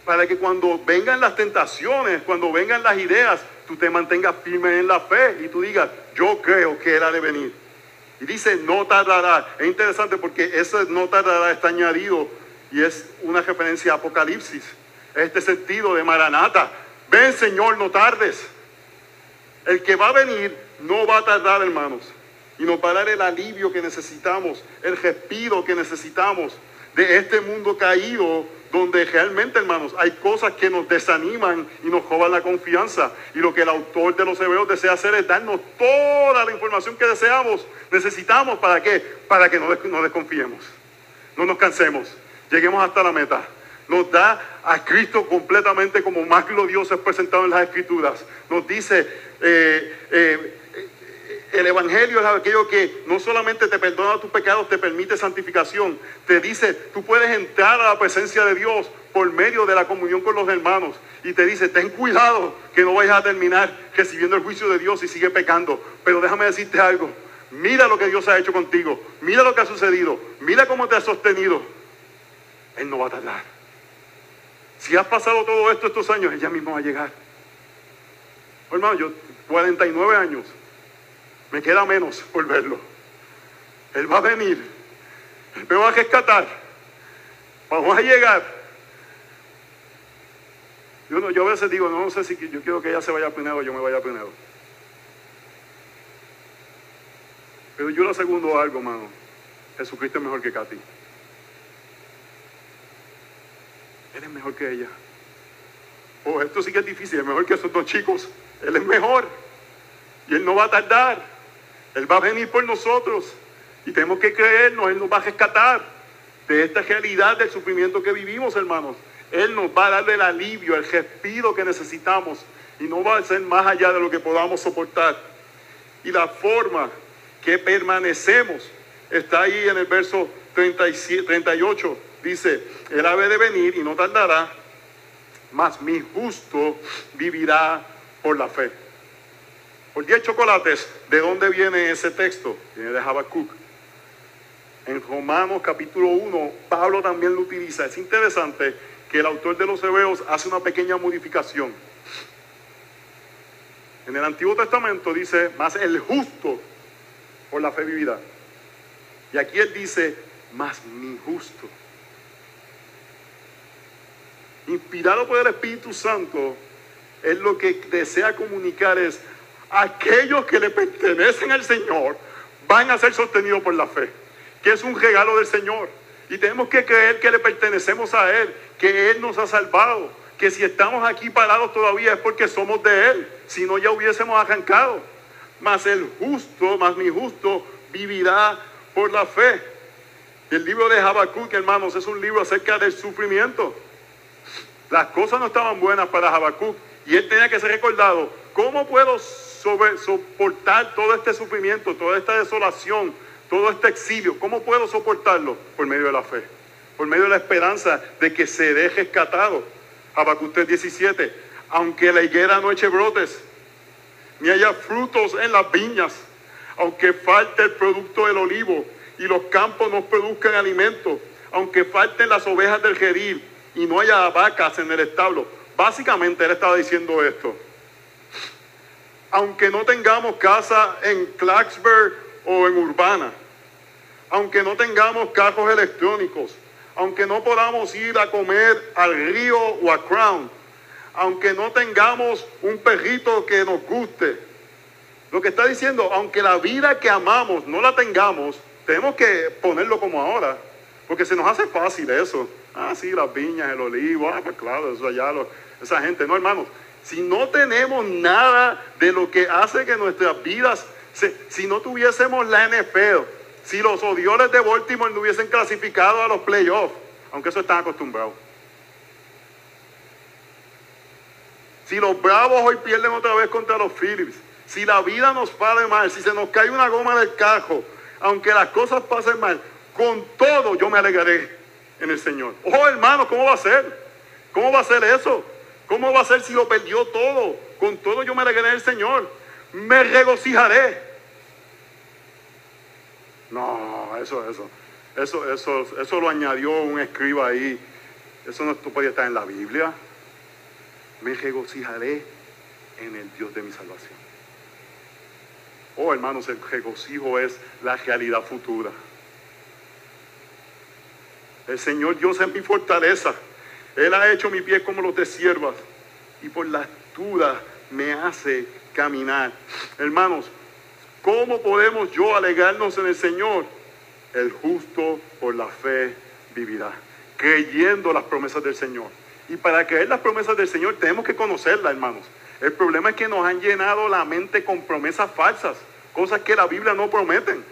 para que cuando vengan las tentaciones, cuando vengan las ideas, tú te mantengas firme en la fe y tú digas, yo creo que Él ha de venir. Y dice, no tardará. Es interesante porque ese no tardará está añadido y es una referencia a Apocalipsis. Este sentido de Maranata. Ven Señor, no tardes. El que va a venir no va a tardar, hermanos. Y nos va a dar el alivio que necesitamos, el respiro que necesitamos de este mundo caído donde realmente, hermanos, hay cosas que nos desaniman y nos roban la confianza. Y lo que el autor de los Hebreos desea hacer es darnos toda la información que deseamos, necesitamos, ¿para qué? Para que no, no desconfiemos, no nos cansemos, lleguemos hasta la meta. Nos da a Cristo completamente como más glorioso es presentado en las Escrituras. Nos dice, eh, eh, el Evangelio es aquello que no solamente te perdona tus pecados, te permite santificación. Te dice, tú puedes entrar a la presencia de Dios por medio de la comunión con los hermanos. Y te dice, ten cuidado que no vayas a terminar recibiendo el juicio de Dios y sigue pecando. Pero déjame decirte algo. Mira lo que Dios ha hecho contigo. Mira lo que ha sucedido. Mira cómo te ha sostenido. Él no va a tardar. Si has pasado todo esto estos años, ella mismo va a llegar. hermano, yo 49 años me queda menos por verlo. Él va a venir. Me va a rescatar. Vamos a llegar. Yo, no, yo a veces digo, no, sé si yo quiero que ella se vaya primero o yo me vaya primero. Pero yo le aseguro algo, hermano. Jesucristo es mejor que Katy. Él es mejor que ella. Oh, esto sí que es difícil. Es mejor que esos dos chicos. Él es mejor. Y Él no va a tardar. Él va a venir por nosotros y tenemos que creernos, Él nos va a rescatar de esta realidad del sufrimiento que vivimos, hermanos. Él nos va a dar el alivio, el respiro que necesitamos y no va a ser más allá de lo que podamos soportar. Y la forma que permanecemos está ahí en el verso 37, 38. Dice, el ave de venir y no tardará, mas mi justo vivirá por la fe. Por 10 chocolates, ¿de dónde viene ese texto? Viene de Habacuc. En Romanos capítulo 1, Pablo también lo utiliza. Es interesante que el autor de los Hebreos hace una pequeña modificación. En el Antiguo Testamento dice, más el justo por la fe vivida. Y aquí él dice, más mi justo. Inspirado por el Espíritu Santo, él lo que desea comunicar es, aquellos que le pertenecen al Señor van a ser sostenidos por la fe, que es un regalo del Señor. Y tenemos que creer que le pertenecemos a Él, que Él nos ha salvado, que si estamos aquí parados todavía es porque somos de Él, si no ya hubiésemos arrancado. Mas el justo, más mi justo, vivirá por la fe. El libro de Habacuc, hermanos, es un libro acerca del sufrimiento. Las cosas no estaban buenas para Habacuc y él tenía que ser recordado. ¿Cómo puedo soportar todo este sufrimiento, toda esta desolación, todo este exilio? ¿Cómo puedo soportarlo? Por medio de la fe, por medio de la esperanza de que seré rescatado. Habacuc 17, aunque la higuera no eche brotes, ni haya frutos en las viñas, aunque falte el producto del olivo y los campos no produzcan alimento, aunque falten las ovejas del geril y no haya vacas en el establo. Básicamente él estaba diciendo esto. Aunque no tengamos casa en Clarksburg o en Urbana, aunque no tengamos carros electrónicos, aunque no podamos ir a comer al río o a Crown, aunque no tengamos un perrito que nos guste, lo que está diciendo, aunque la vida que amamos no la tengamos, tenemos que ponerlo como ahora, porque se nos hace fácil eso. Ah, sí, las viñas, el olivo, ah, pues claro, eso allá, lo- esa gente, no, hermanos. Si no tenemos nada de lo que hace que nuestras vidas, si no tuviésemos la NFL, si los odioles de Baltimore no hubiesen clasificado a los playoffs, aunque eso están acostumbrados. Si los Bravos hoy pierden otra vez contra los Phillips, si la vida nos de mal, si se nos cae una goma del carro, aunque las cosas pasen mal, con todo yo me alegraré en el Señor. Oh hermano, ¿cómo va a ser? ¿Cómo va a ser eso? ¿Cómo va a ser si lo perdió todo? Con todo yo me alegraré el Señor. Me regocijaré. No, eso, eso, eso, eso, eso lo añadió un escriba ahí. Eso no podía estar en la Biblia me regocijaré en el Dios de mi salvación. Oh, hermanos, el regocijo es la realidad futura. El Señor Dios es mi fortaleza. Él ha hecho mi pie como los de siervas y por las dudas me hace caminar. Hermanos, ¿cómo podemos yo alegrarnos en el Señor? El justo por la fe vivirá, creyendo las promesas del Señor. Y para creer las promesas del Señor tenemos que conocerlas, hermanos. El problema es que nos han llenado la mente con promesas falsas, cosas que la Biblia no prometen.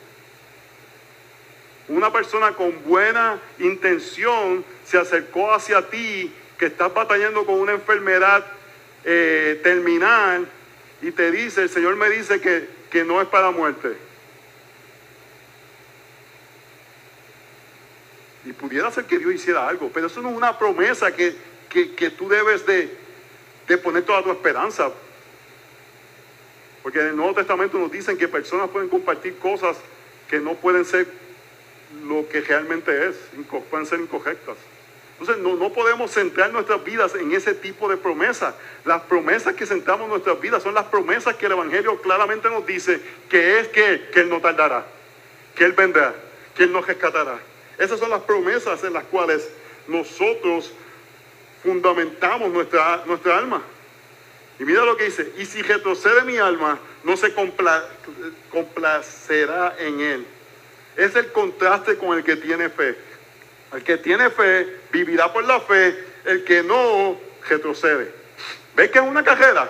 Una persona con buena intención se acercó hacia ti, que estás batallando con una enfermedad eh, terminal, y te dice, el Señor me dice que, que no es para muerte. Y pudiera ser que Dios hiciera algo, pero eso no es una promesa que, que, que tú debes de, de poner toda tu esperanza. Porque en el Nuevo Testamento nos dicen que personas pueden compartir cosas que no pueden ser lo que realmente es, pueden ser incorrectas. Entonces no, no podemos centrar nuestras vidas en ese tipo de promesas. Las promesas que centramos en nuestras vidas son las promesas que el Evangelio claramente nos dice que es que, que Él no tardará, que Él vendrá, que Él nos rescatará. Esas son las promesas en las cuales nosotros fundamentamos nuestra, nuestra alma. Y mira lo que dice, y si retrocede mi alma, no se compla- complacerá en él. Es el contraste con el que tiene fe. El que tiene fe vivirá por la fe, el que no retrocede. ¿Ves que es una carrera?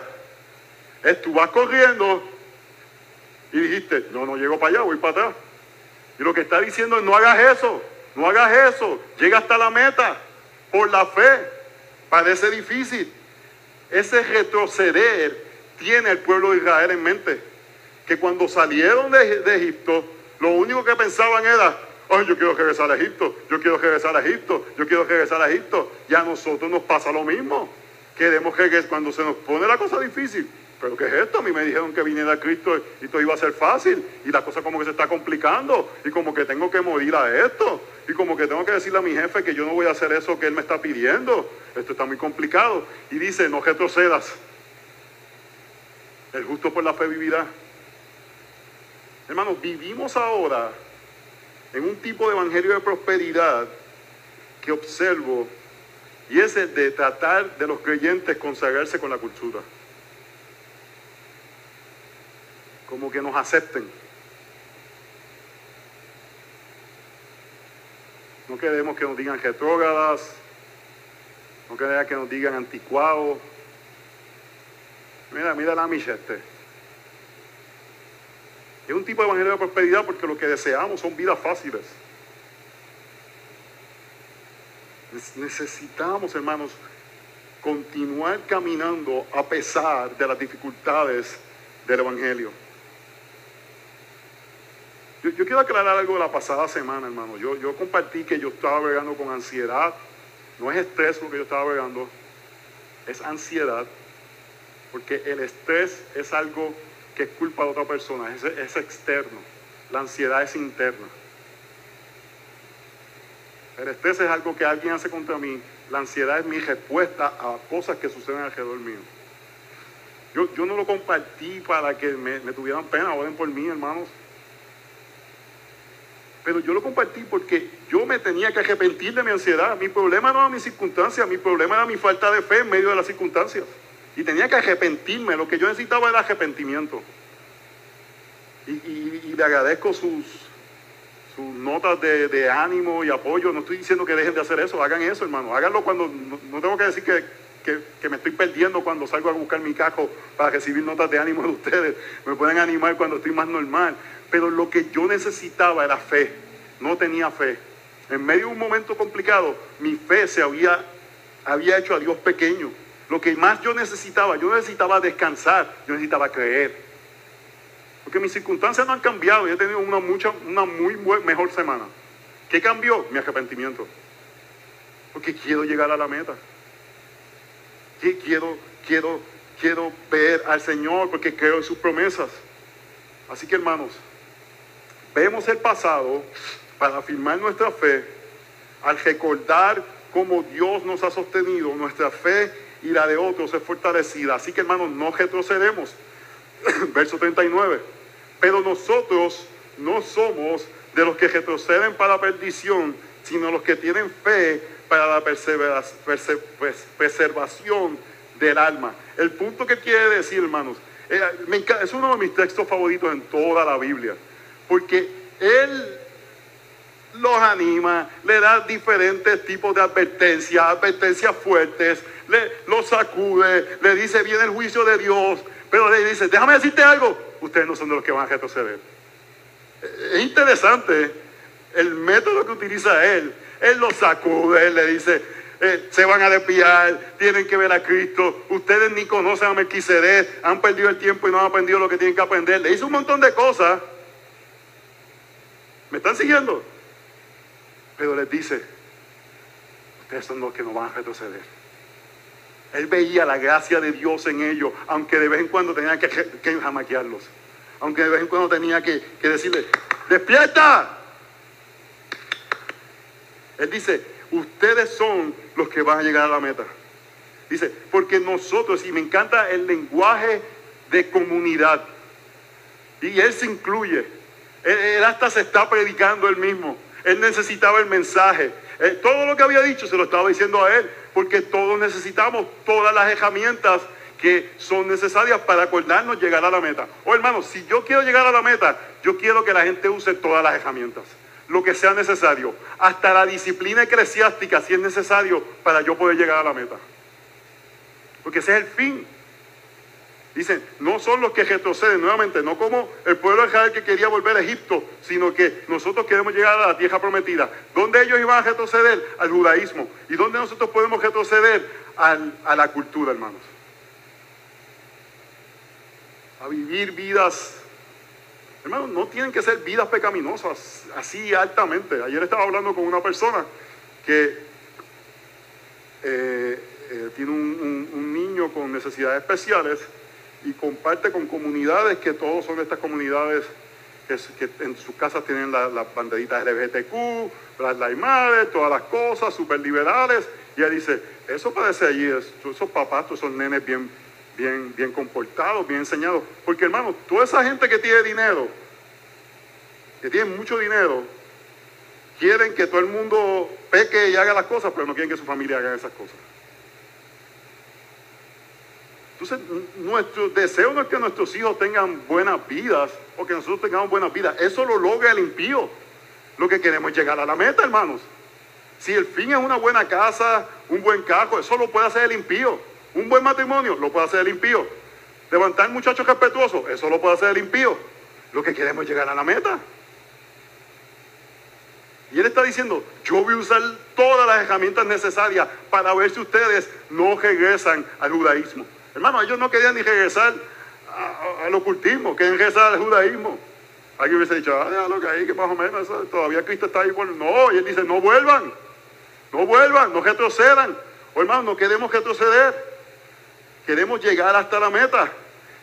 Es corriendo y dijiste, no, no llego para allá, voy para atrás. Y lo que está diciendo es, no hagas eso, no hagas eso, llega hasta la meta por la fe. Parece difícil. Ese retroceder tiene el pueblo de Israel en mente. Que cuando salieron de Egipto, lo único que pensaban era, ay, yo quiero regresar a Egipto, yo quiero regresar a Egipto, yo quiero regresar a Egipto. Y a nosotros nos pasa lo mismo. Queremos regresar cuando se nos pone la cosa difícil. Pero ¿qué es esto? A mí me dijeron que viniera Cristo y todo iba a ser fácil. Y la cosa como que se está complicando. Y como que tengo que morir a esto. Y como que tengo que decirle a mi jefe que yo no voy a hacer eso que él me está pidiendo. Esto está muy complicado. Y dice, no retrocedas. El justo por la fe vivirá. Hermanos, vivimos ahora en un tipo de evangelio de prosperidad que observo y es el de tratar de los creyentes consagrarse con la cultura. Como que nos acepten. No queremos que nos digan retrógradas, no queremos que nos digan anticuados. Mira, mira la Michette. Es un tipo de evangelio de prosperidad porque lo que deseamos son vidas fáciles. Necesitamos, hermanos, continuar caminando a pesar de las dificultades del Evangelio. Yo, quiero aclarar algo de la pasada semana, hermano. Yo, yo compartí que yo estaba bregando con ansiedad. No es estrés lo que yo estaba bregando, es ansiedad. Porque el estrés es algo que es culpa de otra persona, es, es externo. La ansiedad es interna. El estrés es algo que alguien hace contra mí. La ansiedad es mi respuesta a cosas que suceden alrededor mío. Yo, yo no lo compartí para que me, tuvieran pena, oren por mí, hermanos. Pero yo lo compartí porque yo me tenía que arrepentir de mi ansiedad. Mi problema no era mi circunstancia, mi problema era mi falta de fe en medio de las circunstancias. Y tenía que arrepentirme. Lo que yo necesitaba era arrepentimiento. Y, le agradezco sus, sus notas de, ánimo y apoyo. No estoy diciendo que dejen de hacer eso. Hagan eso, hermano. Háganlo cuando... No, tengo que decir que, que- que me estoy perdiendo cuando salgo a buscar mi cajo para recibir notas de ánimo de ustedes. Me pueden animar cuando estoy más normal. Pero lo que yo necesitaba era fe. No tenía fe. En medio de un momento complicado, mi fe se había, había hecho a Dios pequeño. Lo que más yo necesitaba, yo necesitaba descansar, yo necesitaba creer. Porque mis circunstancias no han cambiado. Yo he tenido una, mucha, una muy mejor semana. ¿Qué cambió? Mi arrepentimiento. Porque quiero llegar a la meta. Quiero, quiero, quiero ver al Señor porque creo en sus promesas. Así que hermanos, vemos el pasado para afirmar nuestra fe, al recordar cómo Dios nos ha sostenido, nuestra fe y la de otros es fortalecida. Así que hermanos, no retrocedemos. Verso 39. Pero nosotros no somos de los que retroceden para perdición, sino los que tienen fe para la preservación del alma. El punto que quiere decir, hermanos, eh, es uno de mis textos favoritos en toda la Biblia, porque él los anima, le da diferentes tipos de advertencias, advertencias fuertes, le, los sacude, le dice, viene el juicio de Dios, pero le dice, déjame decirte algo, ustedes no son de los que van a retroceder. Es interesante el método que utiliza él. Él los sacude, él le dice, eh, se van a desviar, tienen que ver a Cristo, ustedes ni conocen a Melquisedec, han perdido el tiempo y no han aprendido lo que tienen que aprender. Le hizo un montón de cosas. ¿Me están siguiendo? Pero les dice, ustedes son los que no van a retroceder. Él veía la gracia de Dios en ellos, aunque de vez en cuando tenía que, que jamaquearlos. Aunque de vez en cuando tenía que, que decirle, despierta. Él dice, ustedes son los que van a llegar a la meta. Dice, porque nosotros, y me encanta el lenguaje de comunidad, y él se incluye. Él, él hasta se está predicando él mismo. Él necesitaba el mensaje. Él- todo lo que había dicho se lo estaba diciendo a él, porque todos necesitamos todas las herramientas que son necesarias para acordarnos llegar a la meta. O hermanos, si yo quiero llegar a la meta, yo quiero que la gente use todas las herramientas, lo que sea necesario, hasta la disciplina eclesiástica si es necesario para yo poder llegar a la meta. Porque ese es el fin. Dicen, no son los que retroceden nuevamente, no como el pueblo de Israel que quería volver a Egipto, sino que nosotros queremos llegar a la tierra prometida. ¿Dónde ellos iban a retroceder? Al judaísmo. ¿Y dónde nosotros podemos retroceder? Al- a la cultura, hermanos. A vivir vidas, hermanos, no tienen que ser vidas pecaminosas, así altamente. Ayer estaba hablando con una persona que eh, eh, tiene un niño con necesidades especiales y comparte con comunidades que todos son estas comunidades que, en sus casas tienen la- las banderitas LGBTQ, las laimades, todas las cosas, súper liberales. Y él dice, eso parece allí, es- esos papás, todos esos nenes bien, bien, bien comportados, bien enseñados. Porque hermano, toda esa gente que tiene dinero, que tiene mucho dinero, quieren que todo el mundo peque y haga las cosas, pero no quieren que su familia haga esas cosas. Entonces, nuestro deseo no es que nuestros hijos tengan buenas vidas o que nosotros tengamos buenas vidas. Eso lo logra el impío. Lo que queremos es llegar a la meta, hermanos. Si el fin es una buena casa, un buen carro, eso lo puede hacer el impío. Un buen matrimonio, lo puede hacer el impío. Levantar muchachos respetuosos, eso lo puede hacer el impío. Lo que queremos es llegar a la meta. Y él está diciendo, yo voy a usar todas las herramientas necesarias para ver si ustedes no regresan al judaísmo. Hermano, ellos no querían ni regresar al ocultismo, quieren rezar al judaísmo. Alguien hubiese dicho, ah, déjalo que ahí, que más o menos, todavía Cristo está ahí. Bueno, no, y él dice, no vuelvan, no vuelvan, no retrocedan. Oh, hermano, no queremos retroceder, queremos llegar hasta la meta.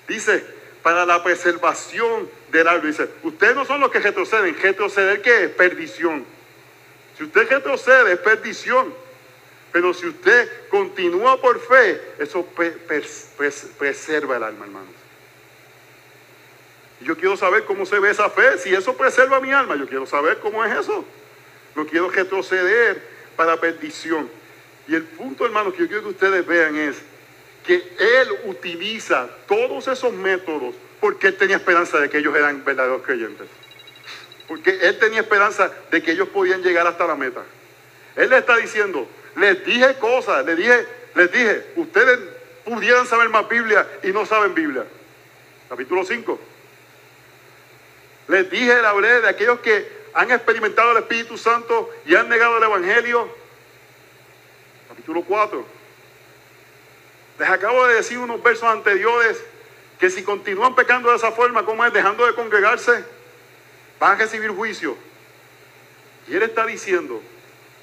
Dice, para la preservación del árbol. Dice, ustedes no son los que retroceden, retroceder qué es perdición. Si usted retrocede es perdición. Pero si usted continúa por fe, eso preserva el alma, hermanos. Yo quiero saber cómo se ve esa fe. Si eso preserva mi alma, yo quiero saber cómo es eso. No quiero retroceder para perdición. Y el punto, hermanos, que yo quiero que ustedes vean es que Él utiliza todos esos métodos porque Él tenía esperanza de que ellos eran verdaderos creyentes. Porque Él tenía esperanza de que ellos podían llegar hasta la meta. Él le está diciendo, les dije cosas, les dije, les dije, ustedes pudieran saber más Biblia y no saben Biblia. Capítulo 5. Les dije, le hablé de aquellos que han experimentado el Espíritu Santo y han negado el Evangelio. Capítulo 4. Les acabo de decir unos versos anteriores que si continúan pecando de esa forma, como es dejando de congregarse, van a recibir juicio. Y él está diciendo,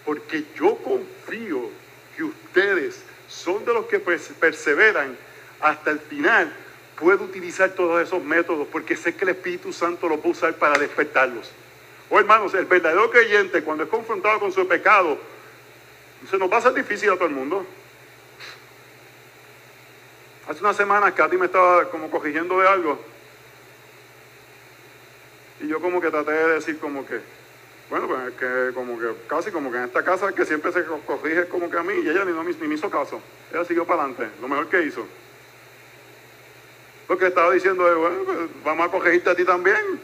porque yo confío que ustedes son de los que pers- perseveran hasta el final, puedo utilizar todos esos métodos porque sé que el Espíritu Santo los va a usar para despertarlos. Oh hermanos, el verdadero creyente cuando es confrontado con su pecado, se nos va a hacer difícil a todo el mundo. Hace unas semanas Katy me estaba como corrigiendo de algo. Y yo como que traté de decir como que, bueno, pues es que como que casi como que en esta casa que siempre se co- corrige como que a mí y ella ni, no ni me hizo caso. Ella siguió para adelante, lo mejor que hizo. Lo que estaba diciendo es, bueno, pues vamos a corregirte a ti también.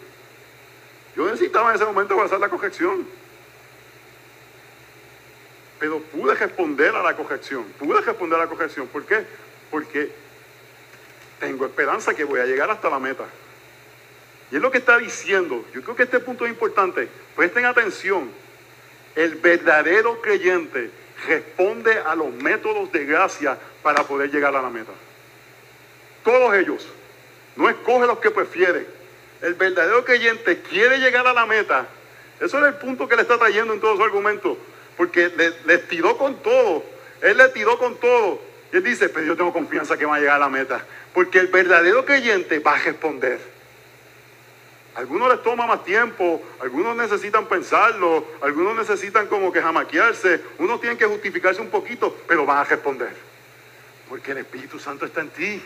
Yo necesitaba en ese momento para hacer la corrección. Pero pude responder a la corrección, pude responder a la corrección. ¿Por qué? Porque tengo esperanza que voy a llegar hasta la meta. Y es lo que está diciendo. Yo creo que este punto es importante. Presten atención. El verdadero creyente responde a los métodos de gracia para poder llegar a la meta. Todos ellos. No escoge los que prefiere. El verdadero creyente quiere llegar a la meta. Eso es el punto que le está trayendo en todo su argumento. Porque le, le tiró con todo. Él le tiró con todo. Y él dice, pero yo tengo confianza que va a llegar a la meta. Porque el verdadero creyente va a responder. Algunos les toma más tiempo, algunos necesitan pensarlo, algunos necesitan como que jamaquearse, unos tienen que justificarse un poquito, pero van a responder. Porque el Espíritu Santo está en ti.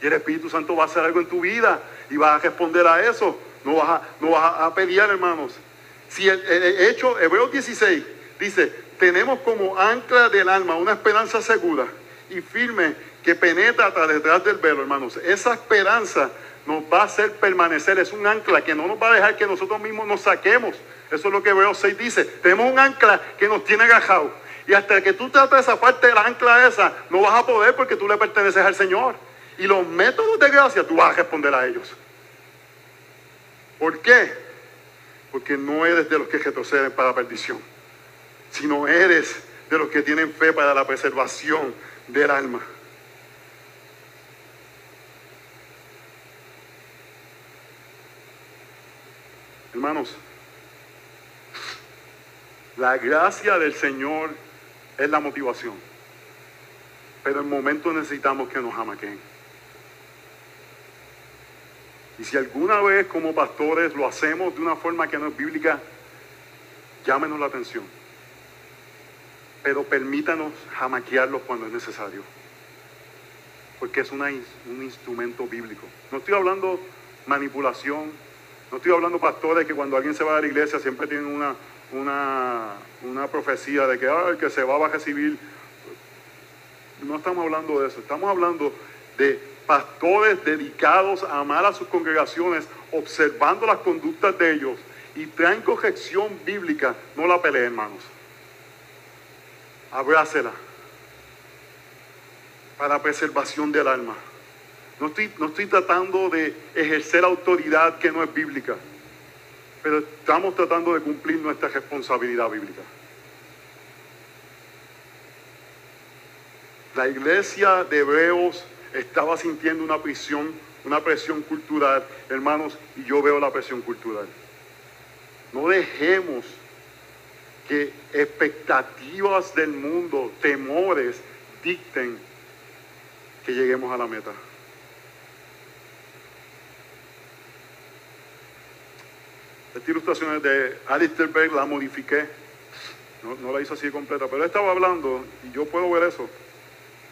Y el Espíritu Santo va a hacer algo en tu vida y vas a responder a eso. No vas a, no vas a, a pelear, hermanos. Si el, hecho, Hebreos 16, dice, tenemos como ancla del alma una esperanza segura y firme que penetra hasta detrás del velo, hermanos. Esa esperanza nos va a hacer permanecer, es un ancla que no nos va a dejar que nosotros mismos nos saquemos. Eso es lo que Hebreos 6 dice. Tenemos un ancla que nos tiene agajados. Y hasta que tú trates esa parte de la ancla esa, no vas a poder porque tú le perteneces al Señor. Y los métodos de gracia tú vas a responder a ellos. ¿Por qué? Porque no eres de los que retroceden para perdición, sino eres de los que tienen fe para la preservación del alma. Hermanos, la gracia del Señor es la motivación. Pero en momentos necesitamos que nos amaquen. Y si alguna vez como pastores lo hacemos de una forma que no es bíblica, llámenos la atención. Pero permítanos jamaquearlos cuando es necesario. Porque es un instrumento bíblico. No estoy hablando manipulación. No estoy hablando pastores que cuando alguien se va a la iglesia siempre tienen una, una, una profecía de que "Ah, el que se va va a recibir no estamos hablando de eso, estamos hablando de pastores dedicados a amar a sus congregaciones, observando las conductas de ellos y traen corrección bíblica, no la peleen, hermanos. Abrácela para preservación del alma. No estoy, no estoy tratando de ejercer autoridad que no es bíblica, pero estamos tratando de cumplir nuestra responsabilidad bíblica. La iglesia de Hebreos estaba sintiendo una prisión una presión cultural, hermanos, y yo veo la presión cultural. No dejemos que expectativas del mundo, temores, dicten que lleguemos a la meta. Esta ilustración es de Alistair Berg, la modifiqué. No, la hizo así completa, pero estaba hablando, y yo puedo ver eso,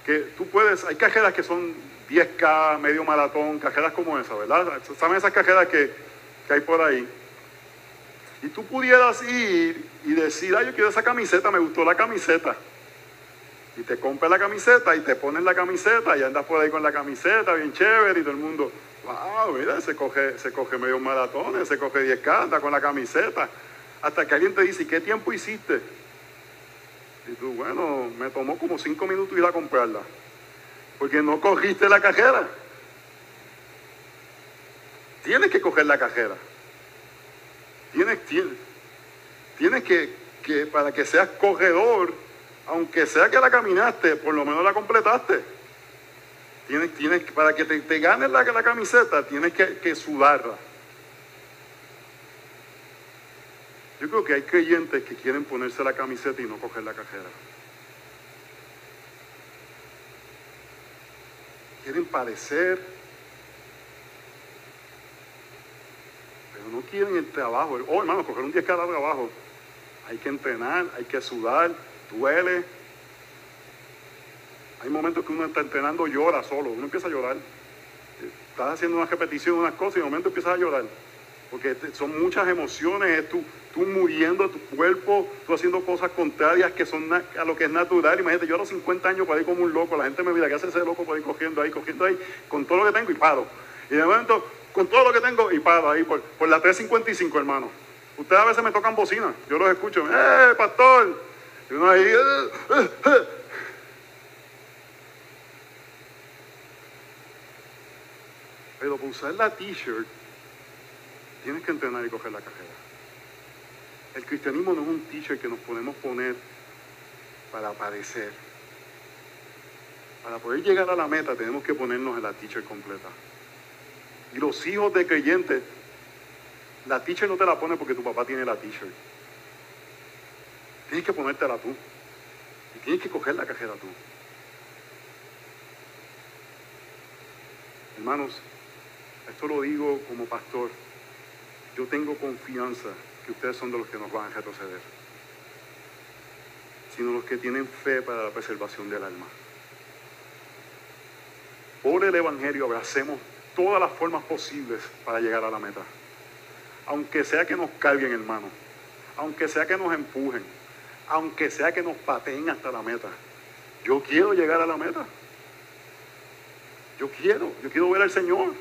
que tú puedes, hay cajeras que son 10K, medio maratón, cajeras como esa, ¿verdad? ¿Saben esas cajeras que, que hay por ahí? Y tú pudieras ir y decir, ah, yo quiero esa camiseta, me gustó la camiseta. Y te compras la camiseta y te pones la camiseta y andas por ahí con la camiseta, bien chévere, y todo el mundo, wow, mira, se coge, se coge medio maratón, se coge 10K, anda con la camiseta. Hasta que alguien te dice, ¿qué tiempo hiciste? Y tú, bueno, me tomó como cinco minutos ir a comprarla. Porque no cogiste la cajera. Tienes que coger la cajera. Tienes, tienes, tienes que, que, para que seas corredor, aunque sea que la caminaste, por lo menos la completaste. Tienes, tienes, para que te, te ganes la, la, camiseta, tienes que, que sudarla. Yo creo que hay creyentes que quieren ponerse la camiseta y no coger la cajera. Quieren padecer, pero no quieren el trabajo. Oh, hermano, coger un día cada trabajo. Hay que entrenar, hay que sudar, duele. Hay momentos que uno está entrenando, llora solo, uno empieza a llorar. Estás haciendo una repetición, unas cosas y de momento empiezas a llorar. Porque son muchas emociones, es tú, muriendo tu cuerpo, tú haciendo cosas contrarias que son a lo que es natural. Imagínate, yo a los 50 años para ir como un loco, la gente me mira, ¿qué hace ese loco para ir cogiendo ahí, cogiendo ahí, con todo lo que tengo y paro? Y de momento, con todo lo que tengo y paro ahí, por, por la 355, hermano. Ustedes a veces me tocan bocina, yo los escucho, ¡eh, pastor! Y uno ahí, ¡eh, eh, eh! Pero para usar la t-shirt, tienes que entrenar y coger la cajera. El cristianismo no es un t-shirt que nos podemos poner para aparecer. Para poder llegar a la meta tenemos que ponernos en la t-shirt completa. Y los hijos de creyentes, la t-shirt no te la pone porque tu papá tiene la t-shirt. Tienes que ponértela tú. Y tienes que coger la cajera tú. Hermanos, esto lo digo como pastor. Yo tengo confianza que ustedes son de los que nos van a retroceder, sino los que tienen fe para la preservación del alma. Por el Evangelio abracemos todas las formas posibles para llegar a la meta. Aunque sea que nos carguen, hermano. Aunque sea que nos empujen. Aunque sea que nos pateen hasta la meta. Yo quiero llegar a la meta. Yo quiero, yo quiero ver al Señor.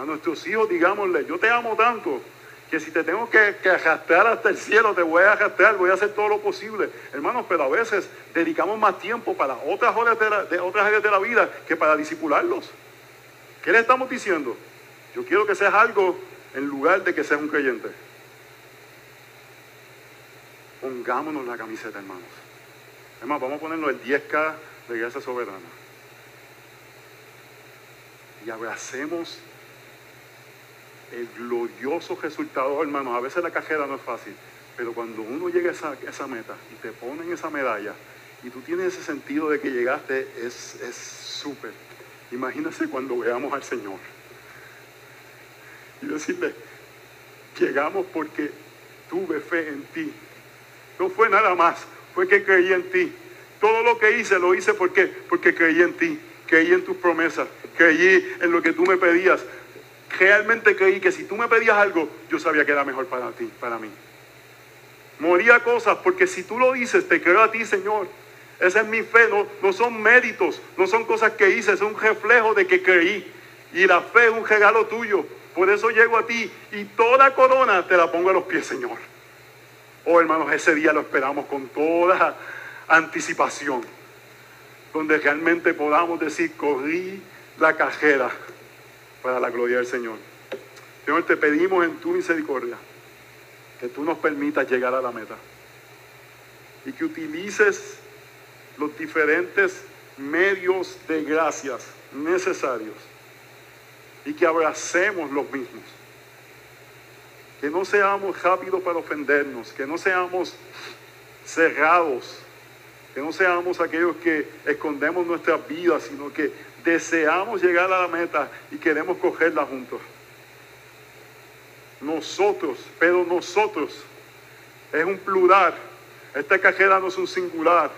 A nuestros hijos, digámosle, yo te amo tanto que si te tengo que, que, arrastrar hasta el cielo, te voy a arrastrar, voy a hacer todo lo posible. Hermanos, pero a veces dedicamos más tiempo para otras la, de, otras áreas de la vida que para disipularlos. ¿Qué le estamos diciendo? Yo quiero que seas algo en lugar de que seas un creyente. Pongámonos la camiseta, hermanos. Hermanos, vamos a ponernos el 10K de Gracia Soberana. Y abracemos el glorioso resultado, hermanos. A veces la cajera no es fácil, pero cuando uno llega a esa, meta y te ponen esa medalla y tú tienes ese sentido de que llegaste, es súper. Imagínense cuando veamos al Señor y decirle, llegamos porque tuve fe en ti. No fue nada más, fue que creí en ti. Todo lo que hice lo hice porque, porque creí en ti, creí en tus promesas, creí en lo que tú me pedías. Realmente creí que si tú me pedías algo, yo sabía que era mejor para ti, para mí. Moría cosas porque si tú lo dices, te creo a ti, Señor. Esa es mi fe, no, no son méritos, no son cosas que hice, es un reflejo de que creí. Y la fe es un regalo tuyo. Por eso llego a ti y toda corona te la pongo a los pies, Señor. Oh, hermanos, ese día lo esperamos con toda anticipación. Donde realmente podamos decir, corrí la cajera para la gloria del Señor. Señor, te pedimos en tu misericordia que tú nos permitas llegar a la meta y que utilices los diferentes medios de gracias necesarios y que abracemos los mismos. Que no seamos rápidos para ofendernos, que no seamos cerrados, que no seamos aquellos que escondemos nuestras vidas, sino que deseamos llegar a la meta y queremos cogerla juntos. Nosotros, pero nosotros, es un plural. Esta cajera no es un singular.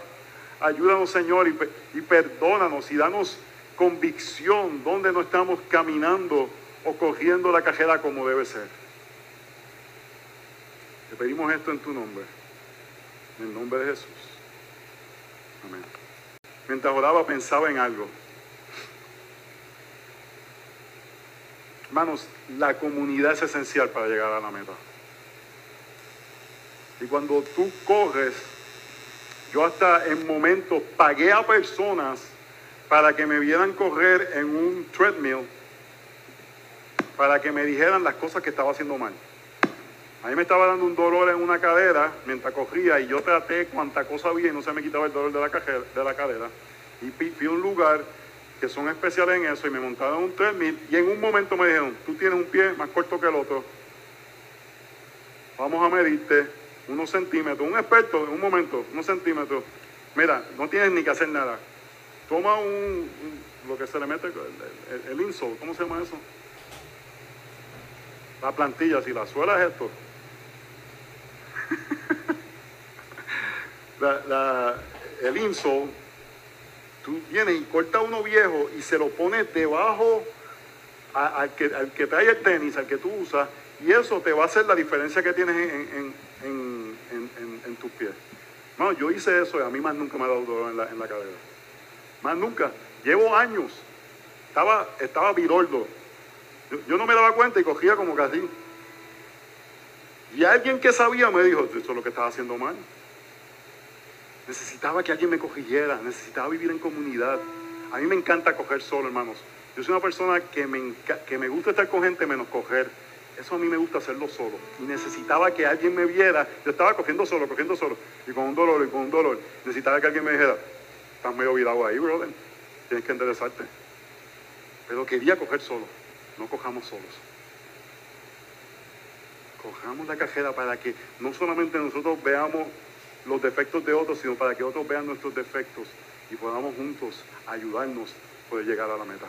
Ayúdanos, Señor, y, perdónanos y danos convicción donde no estamos caminando o cogiendo la cajera como debe ser. Te pedimos esto en tu nombre, en el nombre de Jesús. Amén. Mientras oraba pensaba en algo. Hermanos, la comunidad es esencial para llegar a la meta. Y cuando tú corres, yo hasta en momentos pagué a personas para que me vieran correr en un treadmill, para que me dijeran las cosas que estaba haciendo mal. A mí me estaba dando un dolor en una cadera mientras corría y yo traté cuanta cosa había y no se me quitaba el dolor de la, de la cadera. Y fui a un lugar que son especiales en eso y me montaron un treadmill y en un momento me dijeron, tú tienes un pie más corto que el otro, vamos a medirte unos centímetros, un experto en un momento, unos centímetros, mira, no tienes ni que hacer nada, toma un, lo que se le mete, el, el, insole, ¿cómo se llama eso? La plantilla, si la suela es esto. el insole, tú vienes y cortas uno viejo y se lo pones debajo al, que, al que trae el tenis, al que tú usas, y eso te va a hacer la diferencia que tienes en, en, tus pies. No, yo hice eso y a mí más nunca me ha dado dolor en la, en la cadera. Más nunca. Llevo años. Estaba, estaba viroldo. Yo, no me daba cuenta y cogía como así. Y alguien que sabía me dijo, eso es lo que estaba haciendo mal. Necesitaba que alguien me cogiera, necesitaba vivir en comunidad. A mí me encanta coger solo, hermanos. Yo soy una persona que me, que me gusta estar con gente menos coger. Eso a mí me gusta hacerlo solo. Y necesitaba que alguien me viera. Yo estaba cogiendo solo, cogiendo solo. Y con un dolor, y con un dolor. Necesitaba que alguien me dijera, estás medio virado ahí, brother. Tienes que enderezarte. Pero quería coger solo. No cojamos solos. Cojamos la cajera para que no solamente nosotros veamos los defectos de otros, sino para que otros vean nuestros defectos y podamos juntos ayudarnos a poder llegar a la meta.